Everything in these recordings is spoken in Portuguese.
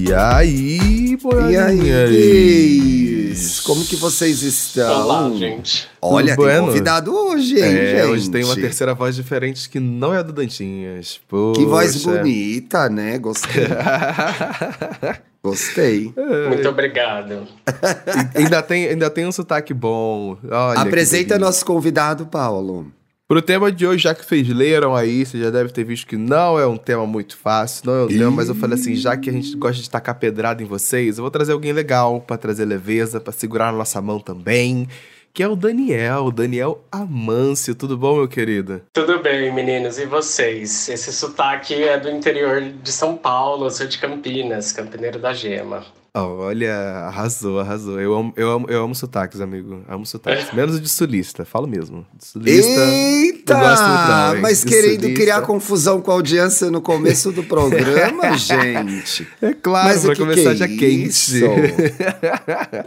E aí, E aí? Como que vocês estão? Olá, gente. Olha, Tudo tem bueno? convidado hoje, hein, É, gente? hoje tem uma terceira voz diferente que não é a do Dantinhas. Que voz Poxa. bonita, né? Gostei. Gostei. Muito obrigado. Ainda, tem, ainda tem um sotaque bom. Olha Apresenta nosso convidado, Paulo. Pro tema de hoje, já que vocês leram aí, você já deve ter visto que não é um tema muito fácil, não é um tema, mas eu falei assim, já que a gente gosta de tacar pedrada em vocês, eu vou trazer alguém legal pra trazer leveza, pra segurar na nossa mão também, que é o Daniel, o Daniel Amâncio. Tudo bom, meu querido? Tudo bem, meninos? E vocês? Esse sotaque é do interior de São Paulo, eu sou de Campinas, Campineiro da Gema. Olha, arrasou, arrasou. Eu amo, eu amo, eu amo sotaques, amigo. Amo sotaques. Menos o de sulista, falo mesmo. De sulista. Eita! não mas De querendo sulista. criar confusão com a audiência no começo do programa, gente. É claro, Mas que começar que é já quente. isso?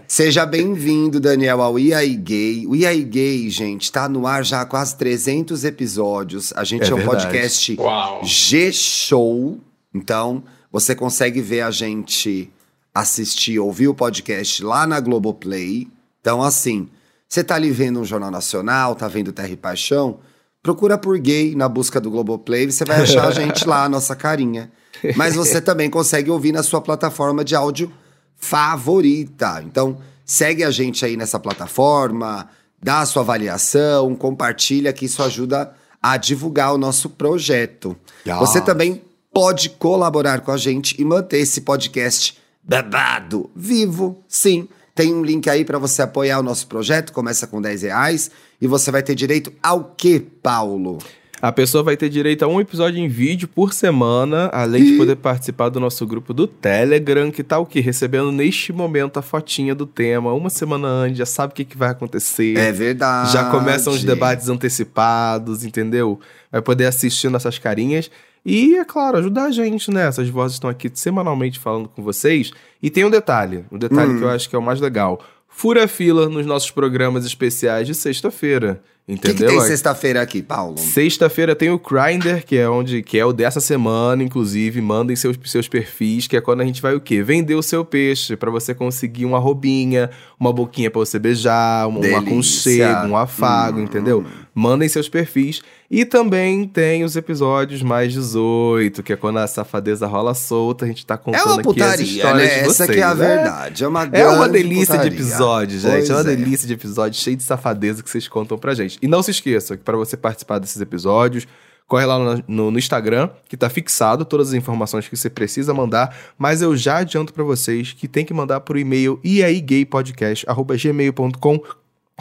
Seja bem-vindo, Daniel, ao IAI Gay. O IAI Gay, gente, tá no ar já há quase 300 episódios. A gente É é, um verdade. podcast! G-Show. Então, você consegue ver a gente assistir, ouvir o podcast lá na Globoplay. Então, assim, você tá ali vendo um Jornal Nacional, tá vendo Terra e Paixão, procura por gay na busca do Globoplay, você vai achar a gente lá, a nossa carinha. Mas você também consegue ouvir na sua plataforma de áudio favorita. Então, segue a gente aí nessa plataforma, dá a sua avaliação, compartilha, que isso ajuda a divulgar o nosso projeto. Yes. Você também pode colaborar com a gente e manter esse podcast babado vivo. Sim, tem um link aí para você apoiar o nosso projeto, começa com 10 reais e você vai ter direito ao que, Paulo? A pessoa vai ter direito a um episódio em vídeo por semana, além de poder participar do nosso grupo do Telegram, que tá o quê? Recebendo neste momento a fotinha do tema, uma semana antes, já sabe o que, que vai acontecer. É verdade. Já começam os debates antecipados, entendeu? Vai poder assistir nossas carinhas. E, é claro, ajudar a gente, né? Essas vozes estão aqui semanalmente falando com vocês. E tem um detalhe, um detalhe Hum. que eu acho que é o mais legal. Fura fila nos nossos programas especiais de sexta-feira. O que, que Entendeu? tem sexta-feira aqui, Paulo? Sexta-feira tem o Grindr, que é onde que é o dessa semana, inclusive, mandem seus, seus perfis, que é quando a gente vai o quê? Vender o seu peixe pra você conseguir uma roubinha, uma boquinha pra você beijar, um, um aconchego, um afago, Hum. entendeu? Mandem seus perfis. E também tem os episódios mais 18, que é quando a safadeza rola solta, a gente tá contando É uma aqui as putaria, histórias né? de Essa vocês, que é a né? verdade. É uma É uma delícia putaria. de episódio, gente. Pois é uma delícia de episódio cheio de safadeza que vocês contam pra gente. E não se esqueça que para você participar desses episódios, corre lá no, no- no Instagram, que tá fixado todas as informações que você precisa mandar, mas eu já adianto pra vocês que tem que mandar pro e-mail iaigaypodcast@gmail.com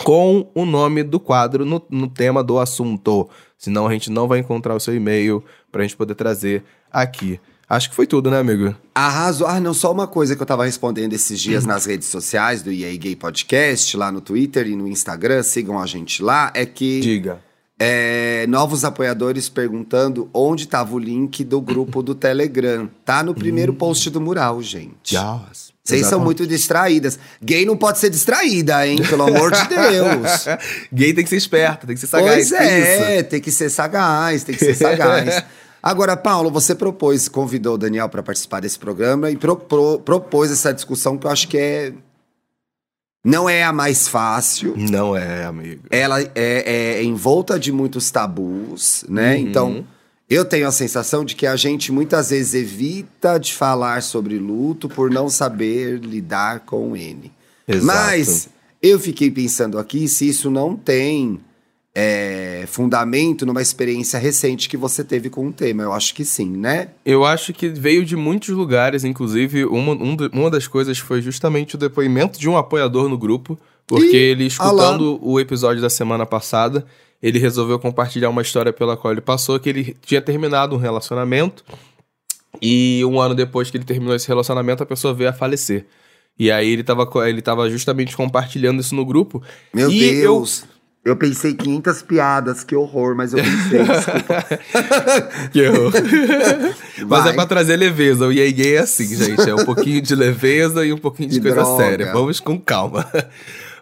com o nome do quadro no, no tema do assunto. Senão a gente não vai encontrar o seu e-mail pra gente poder trazer aqui. Acho que foi tudo, né, amigo? Arrasou. Ah, não, só uma coisa que eu tava respondendo esses dias nas redes sociais do EA Gay Podcast, lá no Twitter e no Instagram, sigam a gente lá, é que Diga. é, novos apoiadores perguntando onde tava o link do grupo do Telegram. Tá no Hum. primeiro post do mural, gente. Yes. Vocês são muito distraídas. Gay não pode ser distraída, hein? Pelo amor de Deus. Gay tem que ser esperto, tem que ser sagaz. Pois isso. é, tem que ser sagaz, tem que ser sagaz. Agora, Paulo, você propôs, convidou o Daniel para participar desse programa e pro- pro- propôs essa discussão que eu acho que é. Não é a mais fácil. Não é, amigo. Ela é, é envolta de muitos tabus, né? Uhum. Então, eu tenho a sensação de que a gente muitas vezes evita de falar sobre luto por não saber lidar com ele. Exato. Mas eu fiquei pensando aqui se isso não tem é, fundamento numa experiência recente que você teve com o tema. Eu acho que sim, né? Eu acho que veio de muitos lugares, inclusive uma, um uma das coisas foi justamente o depoimento de um apoiador no grupo, porque Ih, ele, escutando o episódio da semana passada, ele resolveu compartilhar uma história pela qual ele passou, que ele tinha terminado um relacionamento, e um ano depois que ele terminou esse relacionamento, a pessoa veio a falecer. E aí ele tava, ele tava justamente compartilhando isso no grupo. Meu e eu- Deus. Eu... pensei 500 piadas, que horror, mas eu pensei. Que horror. Mas é pra trazer leveza. O EA Gay é assim, gente. É um pouquinho de leveza e um pouquinho de Que coisa droga. séria. Vamos com calma.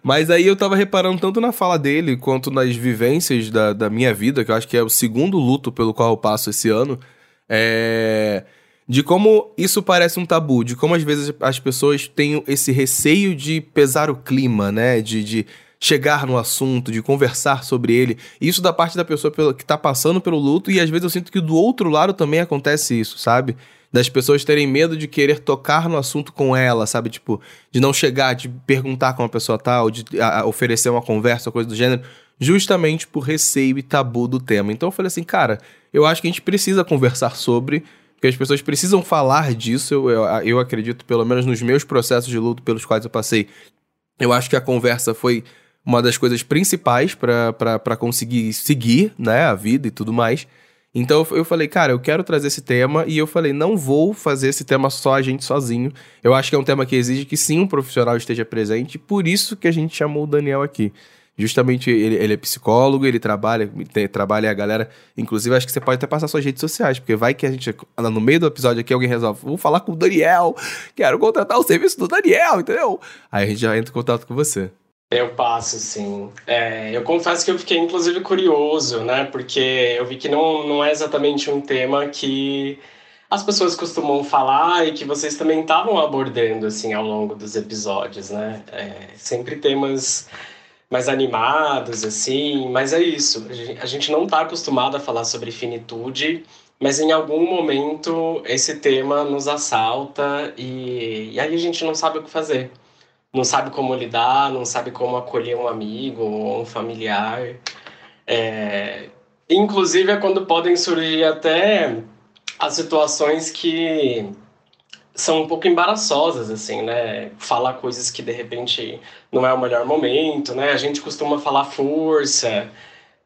Mas aí eu tava reparando tanto na fala dele quanto nas vivências da, da minha vida, que eu acho que é o segundo luto pelo qual eu passo esse ano. É... de como isso parece um tabu, de como às vezes as pessoas têm esse receio de pesar o clima, né? De, de chegar no assunto, de conversar sobre ele. Isso da parte da pessoa que tá passando pelo luto, e às vezes eu sinto que do outro lado também acontece isso, sabe? Das pessoas terem medo de querer tocar no assunto com ela, sabe? Tipo, de não chegar, de perguntar como a pessoa tá, ou de a, oferecer uma conversa, coisa do gênero, justamente por receio e tabu do tema. Então eu falei assim, cara, eu acho que a gente precisa conversar sobre que as pessoas precisam falar disso. Eu, eu, eu, acredito, pelo menos nos meus processos de luto pelos quais eu passei, eu acho que a conversa foi uma das coisas principais para conseguir seguir né, a vida e tudo mais. Então eu falei, cara, eu quero trazer esse tema e eu falei, não vou fazer esse tema só a gente sozinho. Eu acho que é um tema que exige que sim um profissional esteja presente, por isso que a gente chamou o Daniel aqui. Justamente ele, ele é psicólogo, ele trabalha, tem, trabalha a galera. Inclusive, acho que você pode até passar suas redes sociais, porque vai que a gente, no meio do episódio aqui, alguém resolve, vou falar com o Daniel, quero contratar o serviço do Daniel, entendeu? Aí a gente já entra em contato com você. Eu passo, sim. É, eu confesso que eu fiquei, inclusive, curioso, né? Porque eu vi que não, não é exatamente um tema que as pessoas costumam falar e que vocês também estavam abordando, assim, ao longo dos episódios, né? É, sempre temas mais animados, assim, mas é isso. A gente não está acostumado a falar sobre finitude, mas em algum momento esse tema nos assalta e, e aí a gente não sabe o que fazer. Não sabe como lidar, não sabe como acolher um amigo ou um familiar. É, inclusive é quando podem surgir até as situações que são um pouco embaraçosas, assim, né? Falar coisas que de repente não é o melhor momento, né? A gente costuma falar força,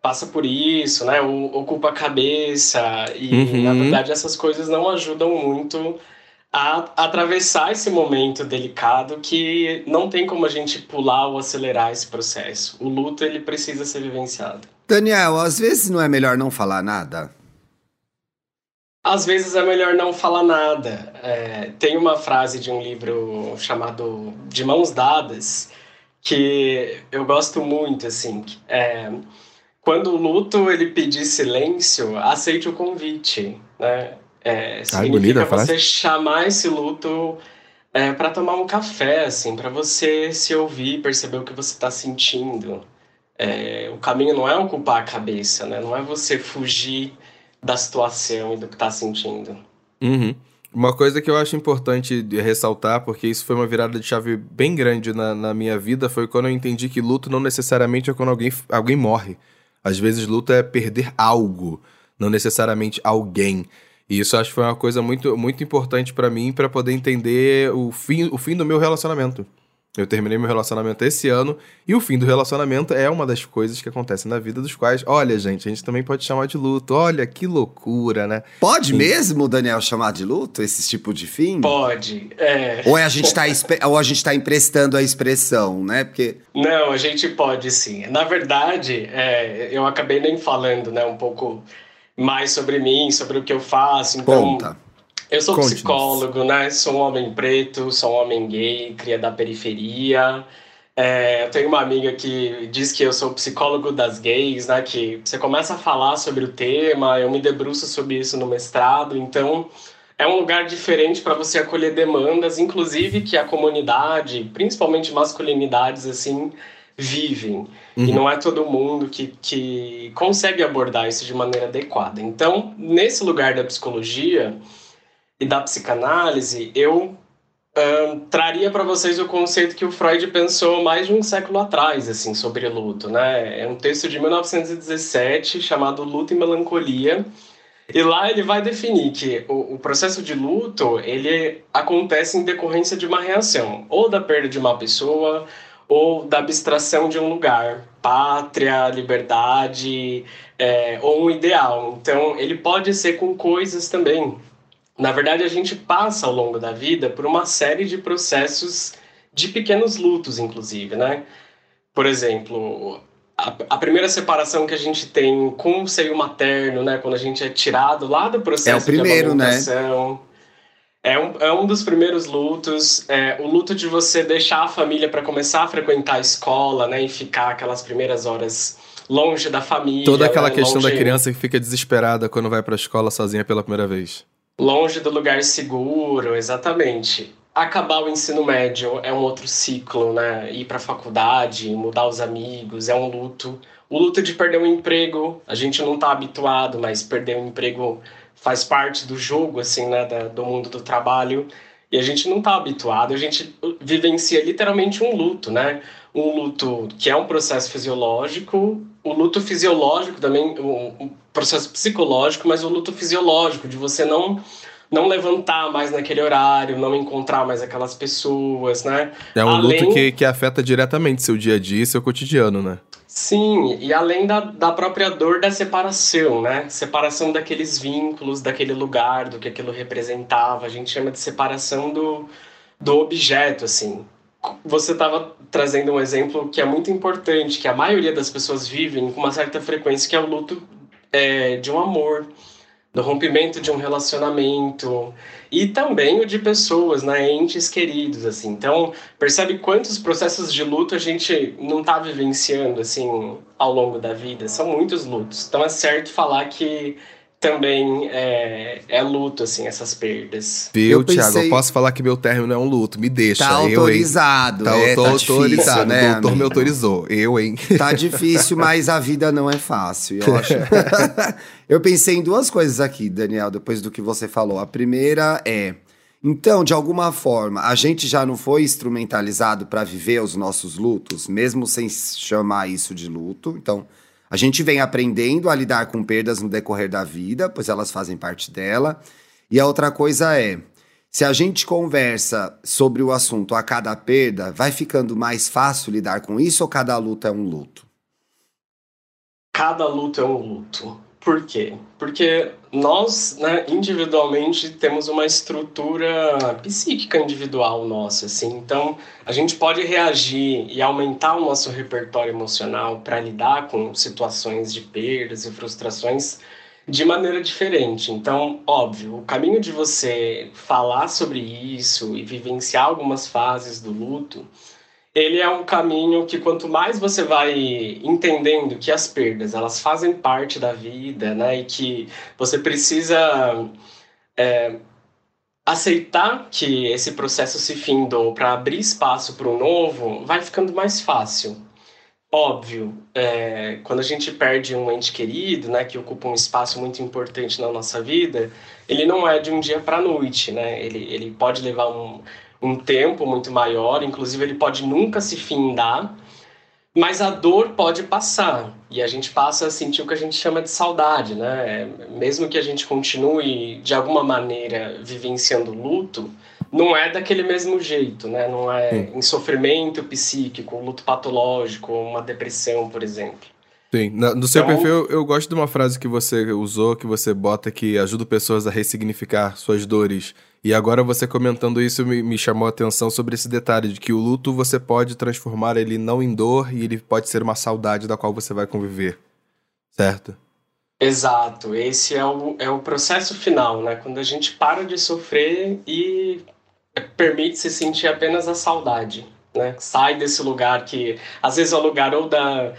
passa por isso, né? Ocupa a cabeça e uhum. na verdade essas coisas não ajudam muito a atravessar esse momento delicado que não tem como a gente pular ou acelerar esse processo. O luto ele precisa ser vivenciado. Daniel, às vezes não é melhor não falar nada. Às vezes é melhor não falar nada. É, tem uma frase de um livro chamado De Mãos Dadas que eu gosto muito, assim. É, quando o luto ele pedir silêncio, aceite o convite, né? É, significa você chamar esse luto é, para tomar um café, assim, para você se ouvir, perceber o que você está sentindo. É, o caminho não é ocupar a cabeça, né? Não é você fugir da situação e do que está sentindo. Uhum. Uma coisa que eu acho importante ressaltar, porque isso foi uma virada de chave bem grande na, na, minha vida, foi quando eu entendi que luto não necessariamente é quando alguém, alguém morre. Às vezes luto é perder algo, não necessariamente alguém. E isso acho que foi uma coisa muito, muito importante para mim para poder entender o fim, o fim do meu relacionamento. Eu terminei meu relacionamento esse ano e o fim do relacionamento é uma das coisas que acontecem na vida dos quais, olha, gente, a gente também pode chamar de luto. Olha que loucura, né? Pode e... mesmo, Daniel, chamar de luto esse tipo de fim? Pode. É... Ou, é a gente tá ou a gente tá emprestando a expressão, né? Porque Não, a gente pode sim. Na verdade, é, eu acabei nem falando, né, um pouco mais sobre mim, sobre o que eu faço. Então, Conta. Eu sou psicólogo, né? Sou um homem preto, sou um homem gay, cria da periferia. É, eu tenho uma amiga que diz que eu sou psicólogo das gays, né? Que você começa a falar sobre o tema, eu me debruço sobre isso no mestrado, então é um lugar diferente para você acolher demandas, inclusive que a comunidade, principalmente masculinidades, assim, vivem. Uhum. E não é todo mundo que, que consegue abordar isso de maneira adequada. Então, nesse lugar da psicologia e da psicanálise, eu um, traria para vocês o conceito que o Freud pensou mais de um século atrás, assim, sobre luto, né? É um texto de 1917 chamado Luto e Melancolia. E lá ele vai definir que o, o processo de luto, ele acontece em decorrência de uma reação, ou da perda de uma pessoa, ou da abstração de um lugar, pátria, liberdade, é, ou um ideal. Então, ele pode ser com coisas também, na verdade, a gente passa ao longo da vida por uma série de processos de pequenos lutos, inclusive, né? Por exemplo, a, a, primeira separação que a gente tem com o seio materno, né? Quando a gente é tirado lá do processo é o primeiro, de amamentação. Né? É um, é um dos primeiros lutos. É, o luto de você deixar a família para começar a frequentar a escola, né? E ficar aquelas primeiras horas longe da família. Toda aquela né? questão longe... da criança que fica desesperada quando vai para a escola sozinha pela primeira vez. Longe do lugar seguro, exatamente. Acabar o ensino médio é um outro ciclo, né? Ir para a faculdade, mudar os amigos, é um luto. O luto de perder um emprego, a gente não está habituado, mas perder um emprego faz parte do jogo, assim, né? Da, do mundo do trabalho. E a gente não está habituado, a gente vivencia literalmente um luto, né? Um luto que é um processo fisiológico, o luto fisiológico também, um processo psicológico, mas o luto fisiológico, de você não não levantar mais naquele horário, não encontrar mais aquelas pessoas, né? É um além... luto que, que afeta diretamente seu dia a dia e seu cotidiano, né? Sim, e além da, da própria dor da separação, né? Separação daqueles vínculos, daquele lugar, do que aquilo representava. A gente chama de separação do, do objeto, assim. Você estava trazendo um exemplo que é muito importante, que a maioria das pessoas vivem com uma certa frequência, que é o luto é, de um amor do rompimento de um relacionamento e também o de pessoas, né, entes queridos, assim. Então, percebe quantos processos de luto a gente não está vivenciando, assim, ao longo da vida. São muitos lutos. Então, é certo falar que também é, é luto, assim, essas perdas. Viu, eu Thiago? Eu posso falar que meu término é um luto. Me deixa. Tá eu, autorizado. Tá, é, tá autorizado, né? O doutor me autorizou. Eu, hein? Tá difícil, mas a vida não é fácil, eu acho. eu pensei em duas coisas aqui, Daniel, depois do que você falou. A primeira é... Então, de alguma forma, a gente já não foi instrumentalizado para viver os nossos lutos, mesmo sem chamar isso de luto. Então, a gente vem aprendendo a lidar com perdas no decorrer da vida, pois elas fazem parte dela. E a outra coisa é, se a gente conversa sobre o assunto a cada perda, vai ficando mais fácil lidar com isso ou cada luta é um luto? Cada luto é um luto. Por quê? Porque nós, né, individualmente, temos uma estrutura psíquica individual nossa, assim. Então, a gente pode reagir e aumentar o nosso repertório emocional para lidar com situações de perdas e frustrações de maneira diferente. Então, óbvio, o caminho de você falar sobre isso e vivenciar algumas fases do luto ele é um caminho que quanto mais você vai entendendo que as perdas elas fazem parte da vida, né, e que você precisa é, aceitar que esse processo se findou para abrir espaço para o novo, vai ficando mais fácil. Óbvio, é, quando a gente perde um ente querido, né, que ocupa um espaço muito importante na nossa vida, ele não é de um dia para a noite, né? Ele, ele pode levar um, um tempo muito maior, inclusive ele pode nunca se findar, mas a dor pode passar e a gente passa a sentir o que a gente chama de saudade, né? Mesmo que a gente continue de alguma maneira vivenciando luto, não é daquele mesmo jeito, né? Não é Sim. em sofrimento psíquico, luto patológico, uma depressão, por exemplo. Sim, no seu então, perfil eu gosto de uma frase que você usou, que você bota que ajuda pessoas a ressignificar suas dores e agora você comentando isso me, me, chamou a atenção sobre esse detalhe de que o luto você pode transformar ele não em dor e ele pode ser uma saudade da qual você vai conviver, certo? Exato, esse é o, é o processo final, né? Quando a gente para de sofrer e permite se sentir apenas a saudade, né? Sai desse lugar que às vezes é o lugar ou da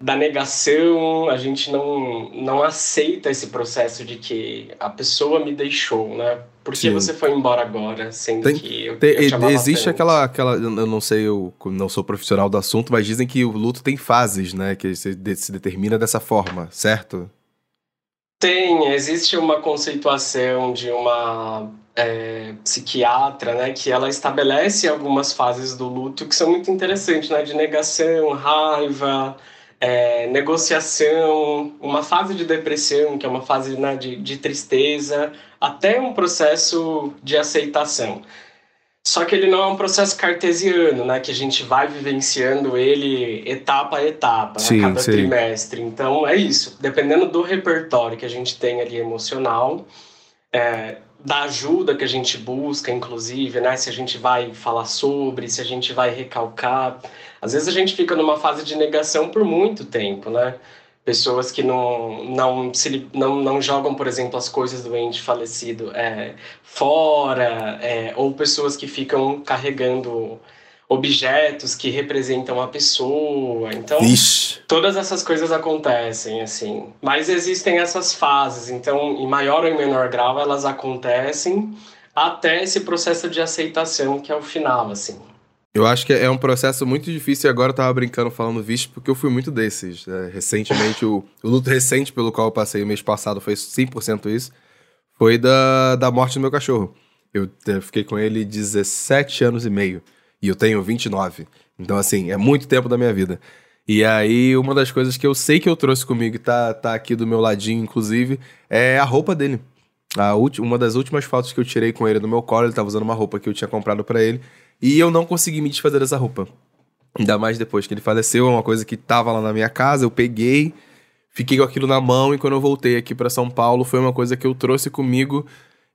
da negação, a gente não, não aceita esse processo de que a pessoa me deixou, né? Por que você foi embora agora, sendo tem, que eu, tem, eu Existe aquela, aquela, eu não sei, eu não sou profissional do assunto, mas dizem que o luto tem fases, né? Que se, se determina dessa forma, certo? Tem, existe uma conceituação de uma é, psiquiatra, né, que ela estabelece algumas fases do luto que são muito interessantes, né, de negação, raiva, é, negociação, uma fase de depressão, que é uma fase né, de, de tristeza, até um processo de aceitação. Só que ele não é um processo cartesiano, né? Que a gente vai vivenciando ele etapa a etapa, sim, a cada sim. trimestre. Então é isso. Dependendo do repertório que a gente tem ali emocional, é, da ajuda que a gente busca, inclusive, né? Se a gente vai falar sobre, se a gente vai recalcar. Às vezes a gente fica numa fase de negação por muito tempo, né? Pessoas que não, não, se, não, não jogam, por exemplo, as coisas do ente falecido é, fora, é, ou pessoas que ficam carregando objetos que representam a pessoa. Então, Ixi. todas essas coisas acontecem, assim. Mas existem essas fases, então, em maior ou em menor grau, elas acontecem até esse processo de aceitação, que é o final, assim. Eu acho que é um processo muito difícil e agora eu tava brincando falando visto porque eu fui muito desses. Né? Recentemente, o, o luto recente pelo qual eu passei mês passado foi 100% isso. Foi da, da morte do meu cachorro. Eu, eu fiquei com ele 17 anos e meio. E eu tenho 29. Então, assim, é muito tempo da minha vida. E aí, uma das coisas que eu sei que eu trouxe comigo e tá, tá aqui do meu ladinho, inclusive, é a roupa dele. A uma das últimas fotos que eu tirei com ele no meu colo, ele tava usando uma roupa que eu tinha comprado para ele. E eu não consegui me desfazer dessa roupa. Ainda mais depois que ele faleceu, é uma coisa que tava lá na minha casa, eu peguei, fiquei com aquilo na mão e quando eu voltei aqui para São Paulo, foi uma coisa que eu trouxe comigo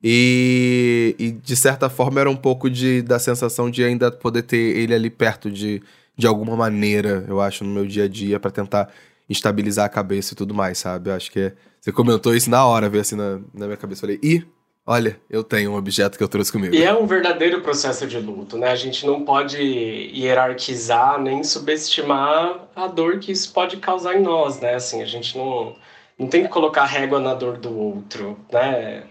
e, e, de certa forma era um pouco de, da sensação de ainda poder ter ele ali perto de, de alguma maneira, eu acho, no meu dia a dia, para tentar estabilizar a cabeça e tudo mais, sabe? Eu acho que é, você comentou isso na hora, veio assim na, na minha cabeça. Falei, ih, olha, eu tenho um objeto que eu trouxe comigo. E é um verdadeiro processo de luto, né? A gente não pode hierarquizar nem subestimar a dor que isso pode causar em nós, né? Assim, a gente não, não tem que colocar régua na dor do outro, né?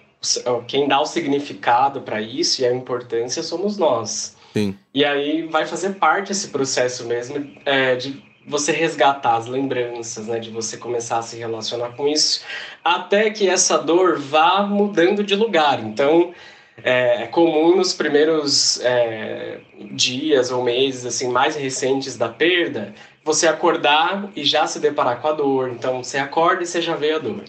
quem dá o significado para isso e a importância somos nós. Sim. E aí vai fazer parte esse processo mesmo é, de você resgatar as lembranças, né, de você começar a se relacionar com isso, até que essa dor vá mudando de lugar. Então, é, é comum nos primeiros é, dias ou meses assim mais recentes da perda, você acordar e já se deparar com a dor. Então, você acorda e você já vê a dor.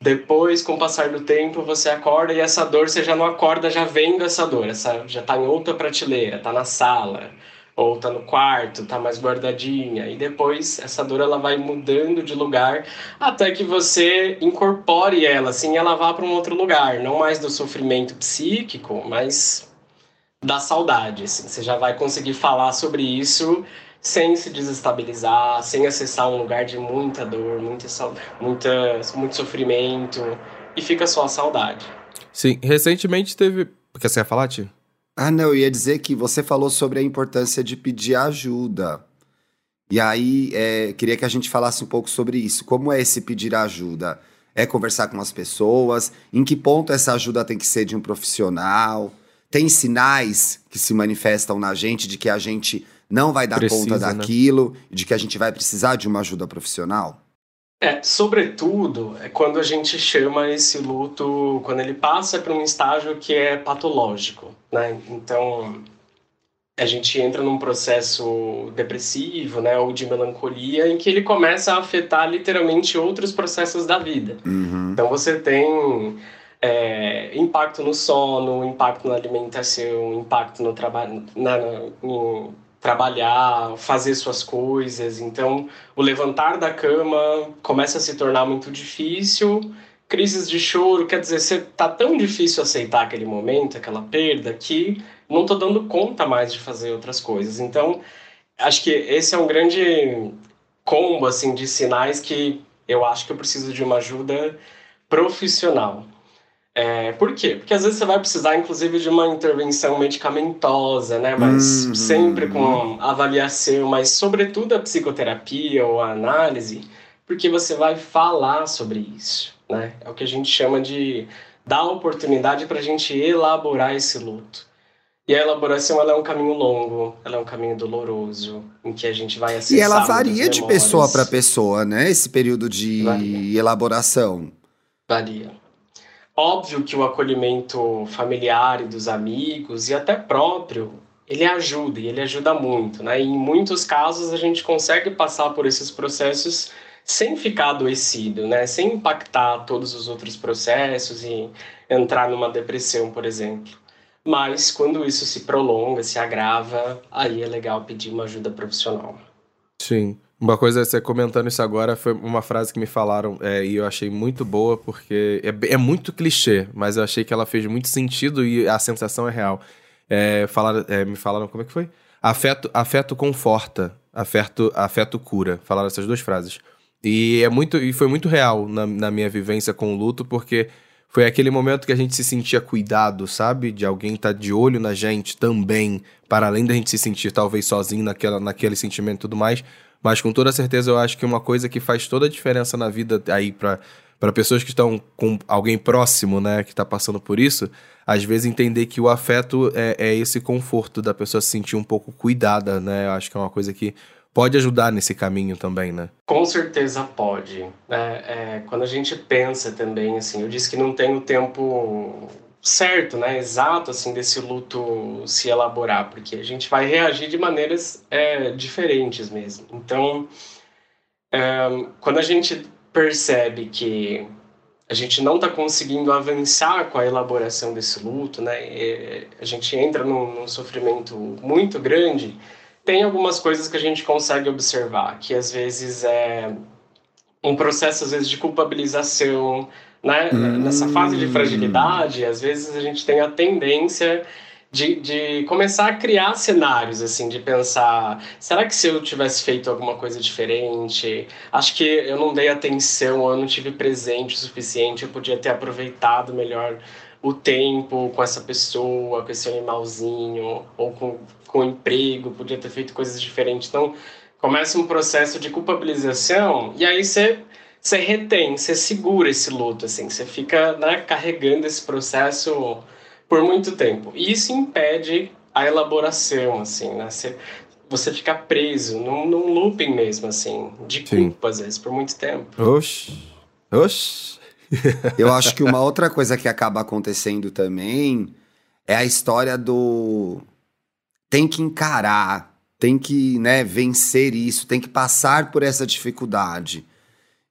Depois, com o passar do tempo, você acorda e essa dor você já não acorda já vendo essa dor. Essa já está em outra prateleira, está na sala, ou está no quarto, está mais guardadinha. E depois essa dor ela vai mudando de lugar até que você incorpore ela, assim, ela vá para um outro lugar, não mais do sofrimento psíquico, mas da saudade. Assim. Você já vai conseguir falar sobre isso sem se desestabilizar, sem acessar um lugar de muita dor, muita, muita, muito sofrimento, e fica só a saudade. Sim, recentemente teve. Quer você ia falar, tio? Ah, não, eu ia dizer que você falou sobre a importância de pedir ajuda. E aí, é, queria que a gente falasse um pouco sobre isso. Como é esse pedir ajuda? É conversar com as pessoas? Em que ponto essa ajuda tem que ser de um profissional? Tem sinais que se manifestam na gente de que a gente não vai dar Precisa, conta né? daquilo, né? de que a gente vai precisar de uma ajuda profissional? É, sobretudo, é quando a gente chama esse luto, quando ele passa para um estágio que é patológico, né? Então, a gente entra num processo depressivo, né, ou de melancolia, em que ele começa a afetar literalmente outros processos da vida. Uhum. Então, você tem é, impacto no sono, impacto na alimentação, impacto no trabalho, na, na, trabalhar, fazer suas coisas. Então, o levantar da cama começa a se tornar muito difícil. Crises de choro, quer dizer, você tá tão difícil aceitar aquele momento, aquela perda, que não tô dando conta mais de fazer outras coisas. Então, acho que esse é um grande combo assim de sinais que eu acho que eu preciso de uma ajuda profissional. É, por quê? Porque às vezes você vai precisar, inclusive, de uma intervenção medicamentosa, né? Mas uhum. sempre com avaliação, mas sobretudo a psicoterapia ou a análise, porque você vai falar sobre isso, né? É o que a gente chama de dar oportunidade para a gente elaborar esse luto. E a elaboração ela é um caminho longo, ela é um caminho doloroso, em que a gente vai acessar. E ela varia de pessoa para pessoa, né? Esse período de varia. elaboração. Varia. Óbvio que o acolhimento familiar e dos amigos e até próprio, ele ajuda e ele ajuda muito, né? E em muitos casos a gente consegue passar por esses processos sem ficar adoecido, né? Sem impactar todos os outros processos e entrar numa depressão, por exemplo. Mas quando isso se prolonga, se agrava, aí é legal pedir uma ajuda profissional. Sim. Uma coisa, você comentando isso agora, foi uma frase que me falaram é, e eu achei muito boa, porque é, é, muito clichê, mas eu achei que ela fez muito sentido e a sensação é real. É, falaram, é, me falaram, como é que foi? Afeto, afeto conforta, afeto, afeto cura. Falaram essas duas frases. E, é muito, e foi muito real na, na minha vivência com o luto, porque foi aquele momento que a gente se sentia cuidado, sabe? De alguém estar tá de olho na gente também, para além da gente se sentir talvez sozinho naquela, naquele sentimento e tudo mais. Mas com toda certeza eu acho que uma coisa que faz toda a diferença na vida aí para para pessoas que estão com alguém próximo, né, que está passando por isso, às vezes entender que o afeto é, é, esse conforto da pessoa se sentir um pouco cuidada, né? Eu acho que é uma coisa que pode ajudar nesse caminho também, né? Com certeza pode. Né? É, quando a gente pensa também, assim, eu disse que não tem o tempo certo, né, exato, assim, desse luto se elaborar, porque a gente vai reagir de maneiras é, diferentes mesmo. Então, é, quando a gente percebe que a gente não está conseguindo avançar com a elaboração desse luto, né, a gente entra num, num sofrimento muito grande, tem algumas coisas que a gente consegue observar, que às vezes é um processo às vezes de culpabilização, né? Hum. Nessa fase de fragilidade, às vezes a gente tem a tendência de, de começar a criar cenários, assim, de pensar: será que se eu tivesse feito alguma coisa diferente? Acho que eu não dei atenção, eu não tive presente o suficiente, eu podia ter aproveitado melhor o tempo com essa pessoa, com esse animalzinho, ou com, com o emprego, podia ter feito coisas diferentes. Então, começa um processo de culpabilização, e aí você você retém, você segura esse luto, assim, você fica né, carregando esse processo por muito tempo. E isso impede a elaboração, assim, né? Você, você fica preso num, num looping mesmo, assim, de Sim. culpa, às vezes, por muito tempo. Oxi, oxi. Eu acho que uma outra coisa que acaba acontecendo também é a história do tem que encarar, tem que né, vencer isso, tem que passar por essa dificuldade.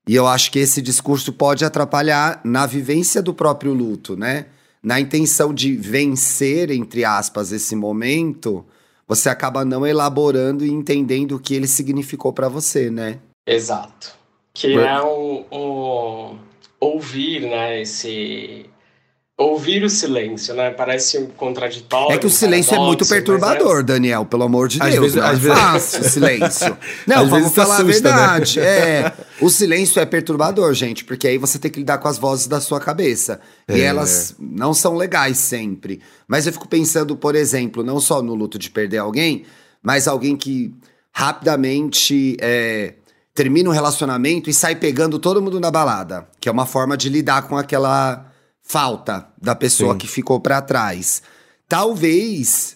E eu acho que esse discurso pode atrapalhar na vivência do próprio luto, né? Na intenção de vencer, entre aspas, esse momento, você acaba não elaborando e entendendo o que ele significou para você, né? Exato. Que é um, um ouvir, né, esse Ouvir o silêncio, né? Parece um contraditório. É que o silêncio é muito perturbador, é... Daniel, pelo amor de às Deus. Vezes, não às é vezes... fácil o silêncio. Não, às vamos falar assusta, a né? verdade. Né? É, o silêncio é perturbador, gente, porque aí você tem que lidar com as vozes da sua cabeça. É. E elas não são legais sempre. Mas eu fico pensando, por exemplo, não só no luto de perder alguém, mas alguém que rapidamente é, termina um relacionamento e sai pegando todo mundo na balada. Que é uma forma de lidar com aquela falta da pessoa Sim. que ficou para trás. Talvez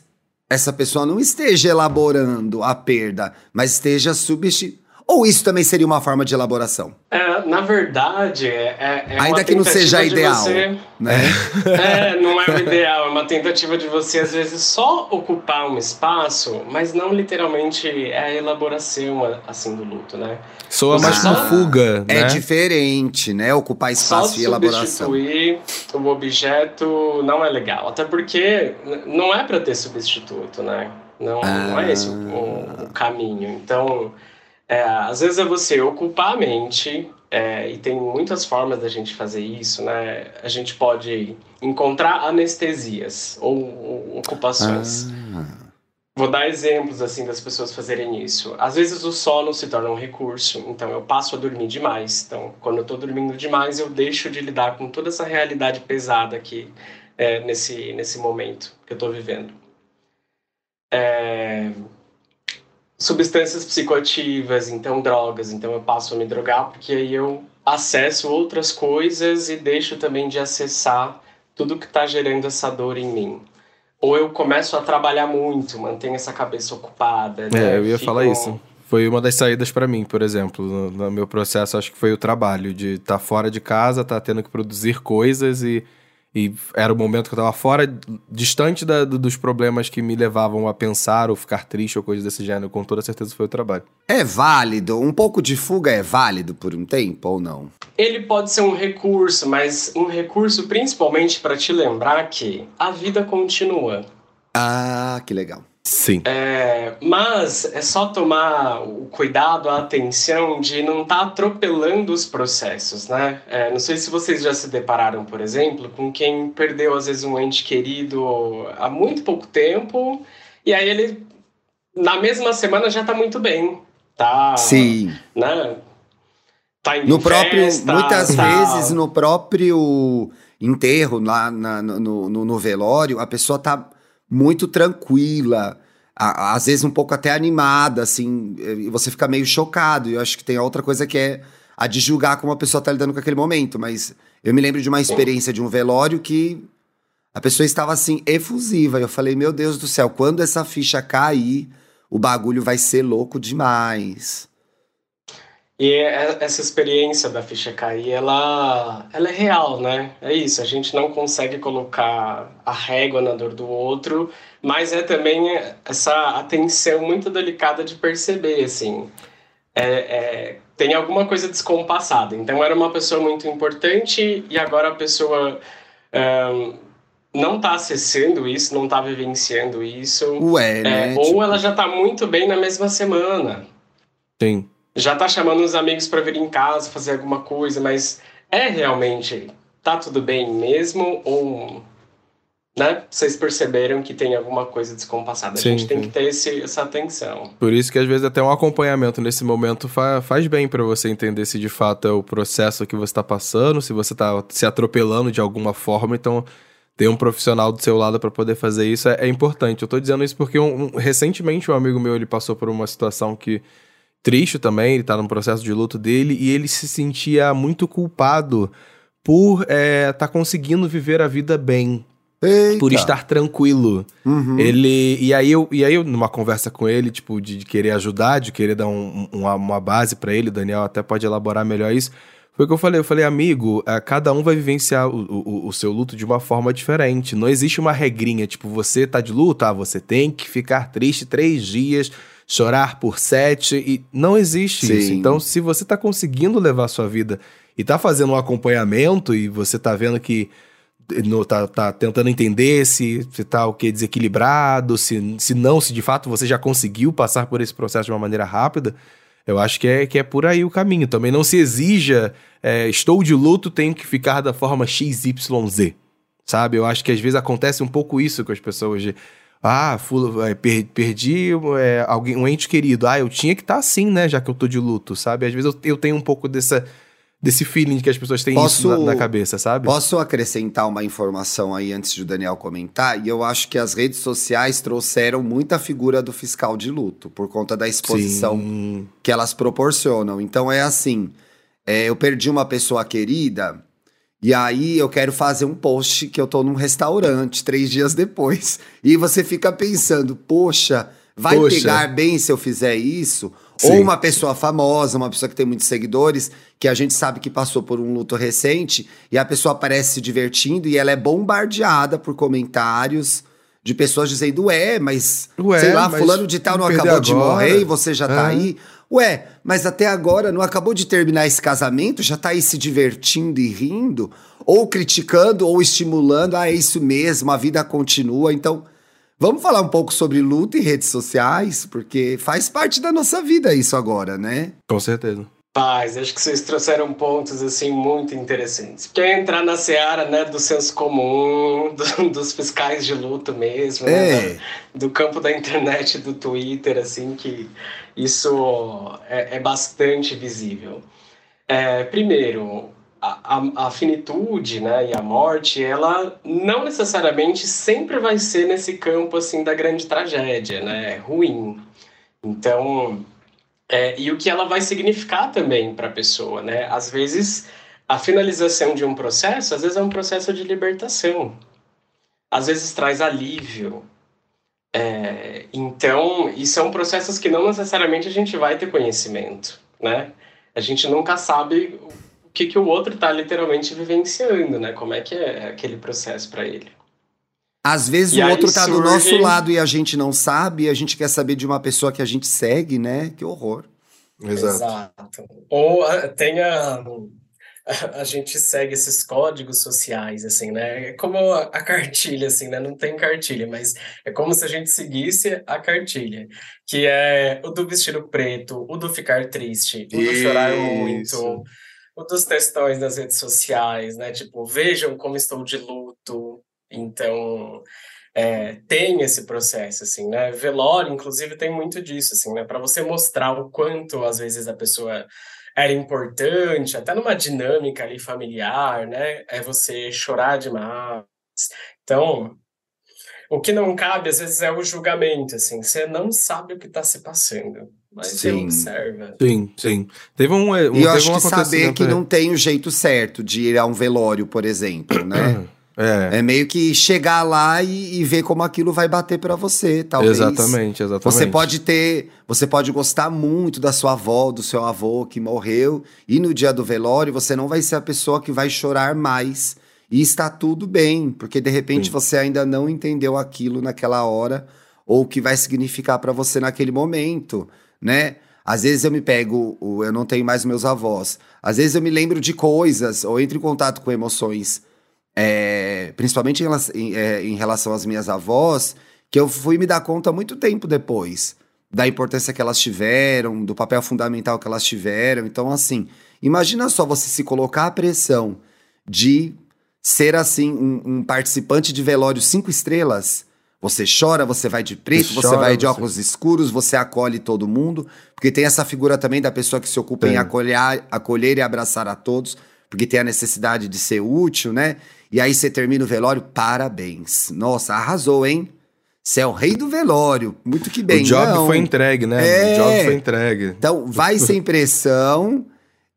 essa pessoa não esteja elaborando a perda, mas esteja substituindo. Ou isso também seria uma forma de elaboração? É, na verdade, é, é, é Ainda que não seja ideal, você... né? É, não é o ideal, é uma tentativa de você, às vezes, só ocupar um espaço, mas não literalmente é a elaboração, assim, do luto, né? Soa mais uma fuga, É né? diferente, né? Ocupar espaço só e elaboração. substituir o objeto não é legal, até porque não é para ter substituto, né? Não, ah. não é esse o, o, o caminho. Então... É, às vezes é você ocupar a mente, é, e tem muitas formas da gente fazer isso, né? A gente pode encontrar anestesias ou, ou ocupações. Ah. Vou dar exemplos assim das pessoas fazerem isso. Às vezes o sono se torna um recurso, então eu passo a dormir demais. Então, quando eu estou dormindo demais, eu deixo de lidar com toda essa realidade pesada aqui é, nesse nesse momento que eu estou vivendo. É, substâncias psicoativas, então drogas, então eu passo a me drogar porque aí eu acesso outras coisas e deixo também de acessar tudo que está gerando essa dor em mim. Ou eu começo a trabalhar muito, mantenho essa cabeça ocupada. Né? É, eu ia Fico... falar isso. Foi uma das saídas para mim, por exemplo. No, no, meu processo, acho que foi o trabalho de estar tá fora de casa, estar tá tendo que produzir coisas e e era o momento que eu tava fora, distante da, dos problemas que me levavam a pensar ou ficar triste ou coisa desse gênero. Com toda certeza foi o trabalho. É válido? Um pouco de fuga é válido por um tempo ou não? Ele pode ser um recurso, mas um recurso principalmente para te lembrar que a vida continua. Ah, que legal. Sim. É, mas é só tomar o cuidado, a atenção de não estar tá atropelando os processos, né? É, não sei se vocês já se depararam, por exemplo, com quem perdeu às vezes um ente querido há muito pouco tempo e aí ele na mesma semana já está muito bem, tá? Sim. Né? tá indo no próprio, festa, muitas tá... vezes no próprio enterro lá na, no, no, no, velório, a pessoa tá muito tranquila, a, às vezes um pouco até animada, assim, e você fica meio chocado. E eu acho que tem outra coisa que é a de julgar como a pessoa tá lidando com aquele momento, mas eu me lembro de uma experiência de um velório que a pessoa estava assim, efusiva. Eu falei, meu Deus do céu, quando essa ficha cair, o bagulho vai ser louco demais. E é, essa experiência da ficha cair, ela, ela é real, né? É isso, a gente não consegue colocar a régua na dor do outro, mas é também essa atenção muito delicada de perceber, assim. É, é, tem alguma coisa descompassada. Então, era uma pessoa muito importante e agora a pessoa um, não está acessando isso, não está vivenciando isso. Ué, né? É, ou tipo... ela já está muito bem na mesma semana. Sim já tá chamando os amigos para vir em casa fazer alguma coisa, mas é realmente tá tudo bem mesmo ou né? Vocês perceberam que tem alguma coisa descompassada. Sim, a gente tem que ter esse, essa atenção. Por isso que às vezes até um acompanhamento nesse momento fa faz bem para você entender se de fato é o processo que você está passando, se você está se atropelando de alguma forma. Então, ter um profissional do seu lado para poder fazer isso é, é, importante. Eu tô dizendo isso porque um, um, recentemente um amigo meu ele passou por uma situação que triste também, ele tá num processo de luto dele e ele se sentia muito culpado por é, tá conseguindo viver a vida bem. Eita. Por estar tranquilo. Uhum. Ele. E aí, eu, e aí, eu, numa conversa com ele, tipo, de, de querer ajudar, de querer dar um, uma, uma base para ele, Daniel até pode elaborar melhor isso. Foi o que eu falei. Eu falei, amigo, é, cada um vai vivenciar o, o, o, seu luto de uma forma diferente. Não existe uma regrinha, tipo, você tá de luto, ah, você tem que ficar triste três dias chorar por sete e não existe Sim. isso. Então, se você está conseguindo levar a sua vida e está fazendo um acompanhamento e você está vendo que no, tá, tá, tentando entender se, se tá o que desequilibrado, se, se não, se de fato você já conseguiu passar por esse processo de uma maneira rápida, eu acho que é, que é por aí o caminho. Também não se exija, é, estou de luto, tenho que ficar da forma XYZ. Sabe? Eu acho que às vezes acontece um pouco isso com as pessoas de ah, fulo, é, per, perdi é, alguém, um ente querido. Ah, eu tinha que estar tá assim, né? Já que eu tô de luto, sabe? Às vezes eu, eu tenho um pouco dessa, desse feeling que as pessoas têm posso, isso na, na, cabeça, sabe? Posso acrescentar uma informação aí antes de o Daniel comentar? E eu acho que as redes sociais trouxeram muita figura do fiscal de luto por conta da exposição Sim. que elas proporcionam. Então é assim: é, eu perdi uma pessoa querida. E aí eu quero fazer um post que eu tô num restaurante três dias depois. E você fica pensando, poxa, vai poxa. pegar bem se eu fizer isso? Sim. Ou uma pessoa famosa, uma pessoa que tem muitos seguidores, que a gente sabe que passou por um luto recente, e a pessoa aparece se divertindo e ela é bombardeada por comentários de pessoas dizendo, ué, mas ué, sei lá, fulano de tal não acabou agora. de morrer e você já tá aí. Ué, mas até agora não acabou de terminar esse casamento? Já tá aí se divertindo e rindo? Ou criticando ou estimulando? Ah, é isso mesmo, a vida continua. Então, vamos falar um pouco sobre luta e redes sociais, porque faz parte da nossa vida isso agora, né? Com certeza. Paz, acho que vocês trouxeram pontos assim muito interessantes. Porque entrar na seara né, do senso comum, do, dos fiscais de luto mesmo, né, é. né, do, do, campo da internet, do Twitter, assim, que isso é, é bastante visível. É, primeiro, a, a, finitude né, e a morte, ela não necessariamente sempre vai ser nesse campo assim da grande tragédia, né, ruim. Então é, e o que ela vai significar também para a pessoa, né? Às vezes, a finalização de um processo, às vezes é um processo de libertação. Às vezes traz alívio. É, então, e são processos que não necessariamente a gente vai ter conhecimento, né? A gente nunca sabe o que, que o outro está literalmente vivenciando, né? Como é que é aquele processo para ele. Às vezes e o outro tá surge... do nosso lado e a gente não sabe, e a gente quer saber de uma pessoa que a gente segue, né? Que horror. Exato. Exato. Ou ah, tem a, a, gente segue esses códigos sociais, assim, né? É como a, cartilha, assim, né? Não tem cartilha, mas é como se a gente seguisse a cartilha, que é o do vestido preto, o do ficar triste, o do chorar muito, o dos textões nas redes sociais, né? Tipo, vejam como estou de luto, então, é, tem esse processo, assim, né? Velório, inclusive, tem muito disso, assim, né? Para você mostrar o quanto, às vezes, a pessoa era importante, até numa dinâmica ali familiar, né? É você chorar demais. Então, o que não cabe, às vezes, é o julgamento, assim. Você não sabe o que está se passando, mas sim. você observa. Sim, sim. Teve um, um E eu acho um que saber que não tem o jeito certo de ir a um velório, por exemplo, né? É. é meio que chegar lá e, e ver como aquilo vai bater para você, talvez. Exatamente, exatamente. Você pode ter, você pode gostar muito da sua avó, do seu avô que morreu, e no dia do velório você não vai ser a pessoa que vai chorar mais. E está tudo bem, porque de repente Sim. você ainda não entendeu aquilo naquela hora ou o que vai significar para você naquele momento, né? Às vezes eu me pego, eu não tenho mais meus avós. Às vezes eu me lembro de coisas ou entro em contato com emoções é, principalmente em, em, é, em, relação às minhas avós, que eu fui me dar conta muito tempo depois da importância que elas tiveram, do papel fundamental que elas tiveram. Então, assim, imagina só você se colocar a pressão de ser assim um, um participante de velório cinco estrelas. Você chora, você vai de preto, você, você vai de óculos escuros, você acolhe todo mundo, porque tem essa figura também da pessoa que se ocupa tem. em acolher, acolher e abraçar a todos, porque tem a necessidade de ser útil, né? E aí você termina o velório, parabéns. Nossa, arrasou, hein? Você é o rei do velório. Muito que bem. O job não. foi entregue, né? É. O job foi entregue. Então, vai sem pressão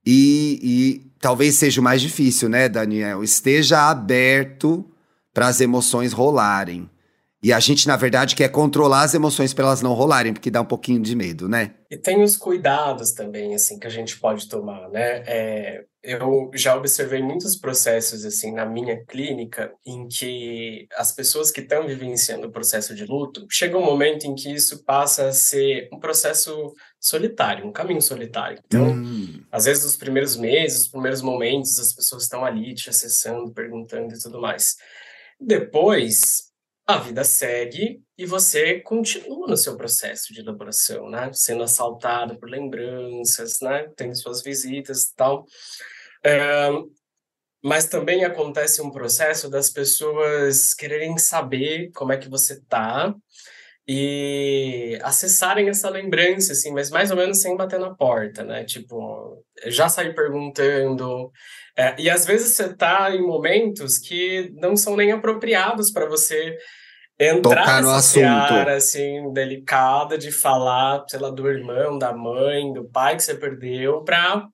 e, e talvez seja o mais difícil, né, Daniel? Esteja aberto para as emoções rolarem. E a gente, na verdade, quer controlar as emoções para elas não rolarem, porque dá um pouquinho de medo, né? E tem os cuidados também, assim, que a gente pode tomar, né? É, eu já observei muitos processos, assim, na minha clínica, em que as pessoas que estão vivenciando o processo de luto, chega um momento em que isso passa a ser um processo solitário, um caminho solitário. Então, hum. às vezes, os primeiros meses, os primeiros momentos, as pessoas estão ali te acessando, perguntando e tudo mais. Depois, a vida segue e você continua no seu processo de elaboração, né? Sendo assaltado por lembranças, né? Tendo suas visitas e tal. É, mas também acontece um processo das pessoas quererem saber como é que você tá e acessarem essa lembrança, assim, mas mais ou menos sem bater na porta, né? Tipo, já sair perguntando. É, e às vezes você tá em momentos que não são nem apropriados para você entrar Tocar nessa seara, assim, delicada de falar, sei lá, do irmão, da mãe, do pai que você perdeu, para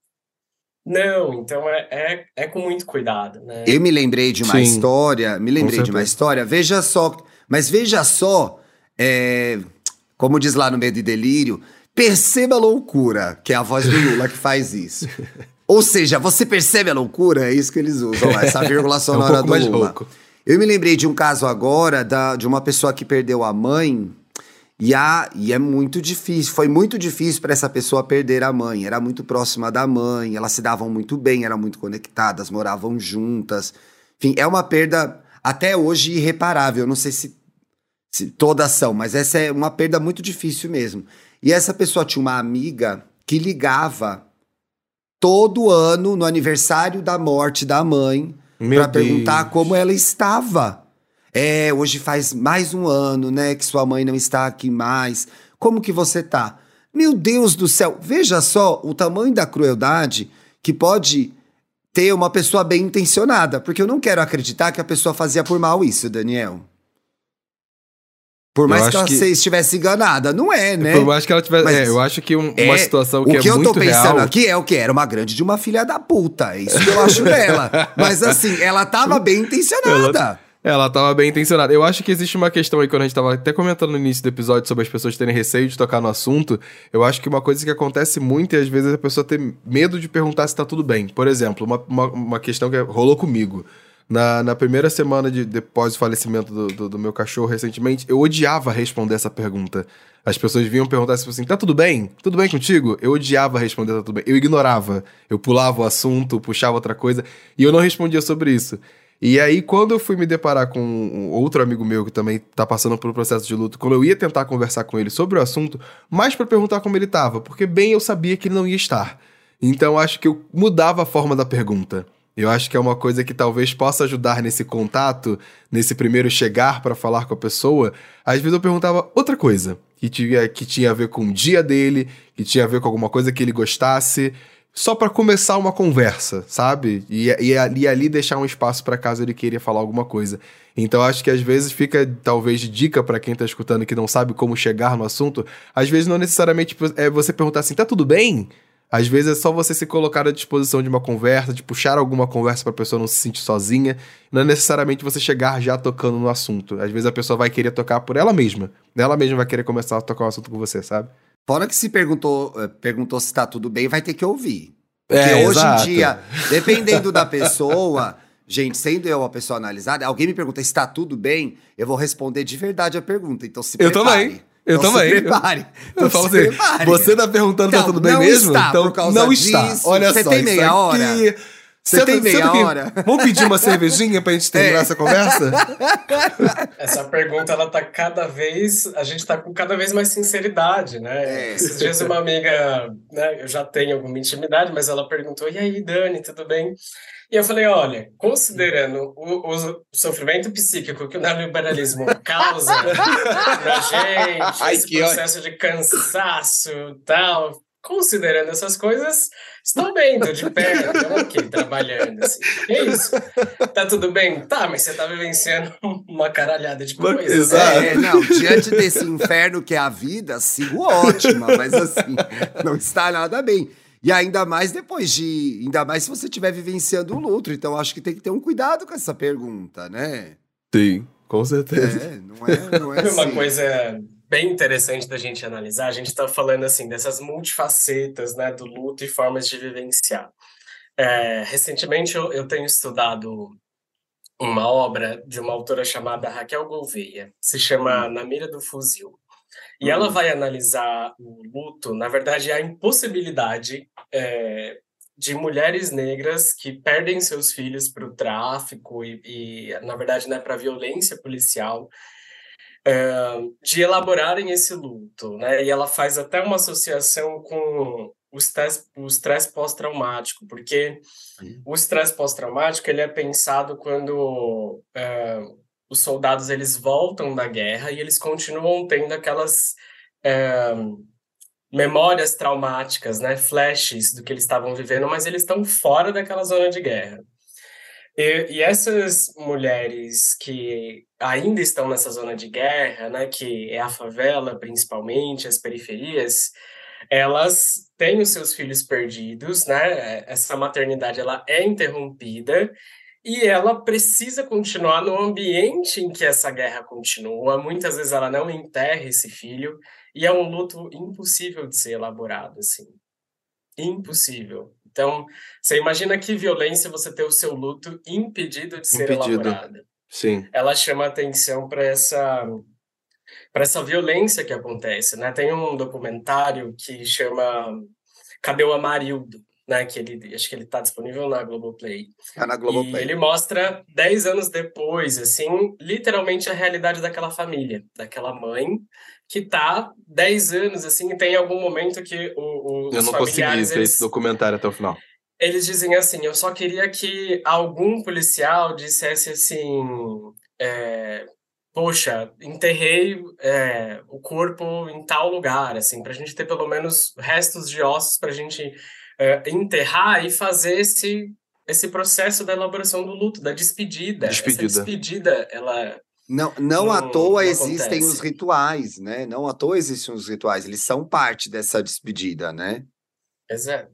não, então é, é, é, com muito cuidado, né? Eu me lembrei de uma Sim, história, me lembrei de uma história, veja só, mas veja só, é, como diz lá no Medo e Delírio, perceba a loucura, que é a voz do Lula que faz isso. Ou seja, você percebe a loucura? É isso que eles usam lá, essa vírgula sonora é um do Lula. Louco. Eu me lembrei de um caso agora da, de uma pessoa que perdeu a mãe. E, a, e é muito difícil, foi muito difícil para essa pessoa perder a mãe. Era muito próxima da mãe, elas se davam muito bem, eram muito conectadas, moravam juntas. Enfim, é uma perda até hoje irreparável. Não sei se, se todas são, mas essa é uma perda muito difícil mesmo. E essa pessoa tinha uma amiga que ligava todo ano no aniversário da morte da mãe para perguntar como ela estava. É, hoje faz mais um ano, né, que sua mãe não está aqui mais. Como que você tá? Meu Deus do céu, veja só o tamanho da crueldade que pode ter uma pessoa bem intencionada, porque eu não quero acreditar que a pessoa fazia por mal isso, Daniel. Por mais que ela que... estivesse enganada, não é, né? Por mais que ela tivesse. É, eu acho que um, é, uma situação que, é muito real. O que eu tô pensando real... aqui é o que? Era uma grande de uma filha da puta. É isso que eu acho dela. Mas assim, ela tava bem intencionada. Ela... Ela tava bem intencionada. Eu acho que existe uma questão aí, quando a gente tava até comentando no início do episódio sobre as pessoas terem receio de tocar no assunto. Eu acho que uma coisa que acontece muito é às vezes a pessoa ter medo de perguntar se tá tudo bem. Por exemplo, uma, uma, uma questão que rolou comigo. Na, na primeira semana de, depois do falecimento do, do, do, meu cachorro recentemente, eu odiava responder essa pergunta. As pessoas vinham perguntar assim: tá tudo bem? Tudo bem contigo? Eu odiava responder tá tudo bem. Eu ignorava. Eu pulava o assunto, puxava outra coisa e eu não respondia sobre isso. E aí, quando eu fui me deparar com um outro amigo meu que também tá passando por um processo de luto, quando eu ia tentar conversar com ele sobre o assunto, mais para perguntar como ele tava, porque bem eu sabia que ele não ia estar. Então acho que eu mudava a forma da pergunta. Eu acho que é uma coisa que talvez possa ajudar nesse contato, nesse primeiro chegar para falar com a pessoa. Às vezes eu perguntava outra coisa, que tinha, que tinha a ver com o dia dele, que tinha a ver com alguma coisa que ele gostasse, só para começar uma conversa, sabe? E, e, e ali deixar um espaço para caso ele queria falar alguma coisa. Então acho que às vezes fica talvez dica para quem tá escutando que não sabe como chegar no assunto, às vezes não necessariamente é você perguntar assim, tá tudo bem? Às vezes é só você se colocar à disposição de uma conversa, de puxar alguma conversa para a pessoa não se sentir sozinha. Não é necessariamente você chegar já tocando no assunto. Às vezes a pessoa vai querer tocar por ela mesma. Ela mesma vai querer começar a tocar o um assunto com você, sabe? Fora que se perguntou, eh, perguntou se tá tudo bem, vai ter que ouvir. Porque é, hoje exato. em dia, dependendo da pessoa, gente, sendo eu a pessoa analisada, alguém me pergunta se tá tudo bem, eu vou responder de verdade a pergunta. Então se prepare. Eu também. Eu então também. Se prepare. Eu, eu falo assim, prepare. você tá perguntando então, tá tudo bem não mesmo? Está então não disso. está. Olha você só, tem meia hora. Você tem meia hora? Vamos pedir uma cervejinha pra gente terminar é. essa conversa? Essa pergunta, ela tá cada vez... A gente tá com cada vez mais sinceridade, né? É. Esses dias uma amiga, né? Eu já tenho alguma intimidade, mas ela perguntou, e aí, Dani, tudo bem? E eu falei, olha, considerando o, o sofrimento psíquico que o neoliberalismo causa na gente, Ai, esse processo ódio. de cansaço e tal, considerando essas coisas, estou bem, estou de pé, estou aqui trabalhando. Assim. É isso. Tá tudo bem? Tá, mas você tá vivenciando uma caralhada de coisas. Exato. É, não, diante desse inferno que é a vida, sigo ótima, mas assim, não está nada bem. E ainda mais depois de. Ainda mais se você estiver vivenciando o luto. Então, acho que tem que ter um cuidado com essa pergunta, né? Sim, com certeza. É, não é, não é assim. Uma coisa bem interessante da gente analisar, a gente está falando assim dessas multifacetas né, do luto e formas de vivenciar. É, recentemente eu, eu tenho estudado uma obra de uma autora chamada Raquel Gouveia, se chama hum. Na Mira do Fuzil. E ela uhum. vai analisar o luto, na verdade, a impossibilidade é, de mulheres negras que perdem seus filhos para o tráfico e, e, na verdade, né, para a violência policial, de elaborarem esse luto. Né? E ela faz até uma associação com o estresse pós-traumático, porque o estresse pós-traumático ele é pensado quando é, os soldados eles voltam da guerra e eles continuam tendo aquelas é, memórias traumáticas, né, flashes do que eles estavam vivendo, mas eles estão fora daquela zona de guerra. E, e, essas mulheres que ainda estão nessa zona de guerra, né, que é a favela principalmente, as periferias, elas têm os seus filhos perdidos, né? Essa maternidade ela é interrompida e ela precisa continuar no ambiente em que essa guerra continua. Muitas vezes ela não enterra esse filho e é um luto impossível de ser elaborado, assim. Impossível. Então, você imagina que violência você ter o seu luto impedido de ser impedido. elaborado. Sim. Ela chama atenção para essa para essa violência que acontece, né? Tem um documentário que chama Cadê o Amarildo? né? Que ele acho que ele está disponível na Globoplay. Tá na Globoplay. E ele mostra 10 anos depois, assim, literalmente a realidade daquela família, daquela mãe que tá 10 anos, assim, e tem algum momento que o, o, Eu não consegui ver eles, esse documentário até o final. Eles dizem assim, eu só queria que algum policial dissesse assim, é, poxa, enterrei é, o corpo em tal lugar, assim, pra gente ter pelo menos restos de ossos pra gente é, enterrar e fazer esse, esse processo da elaboração do luto, da despedida. Despedida. Essa despedida, ela. Não, não, não à toa não existem os rituais, né? Não à toa existem os rituais, eles são parte dessa despedida, né? Exato.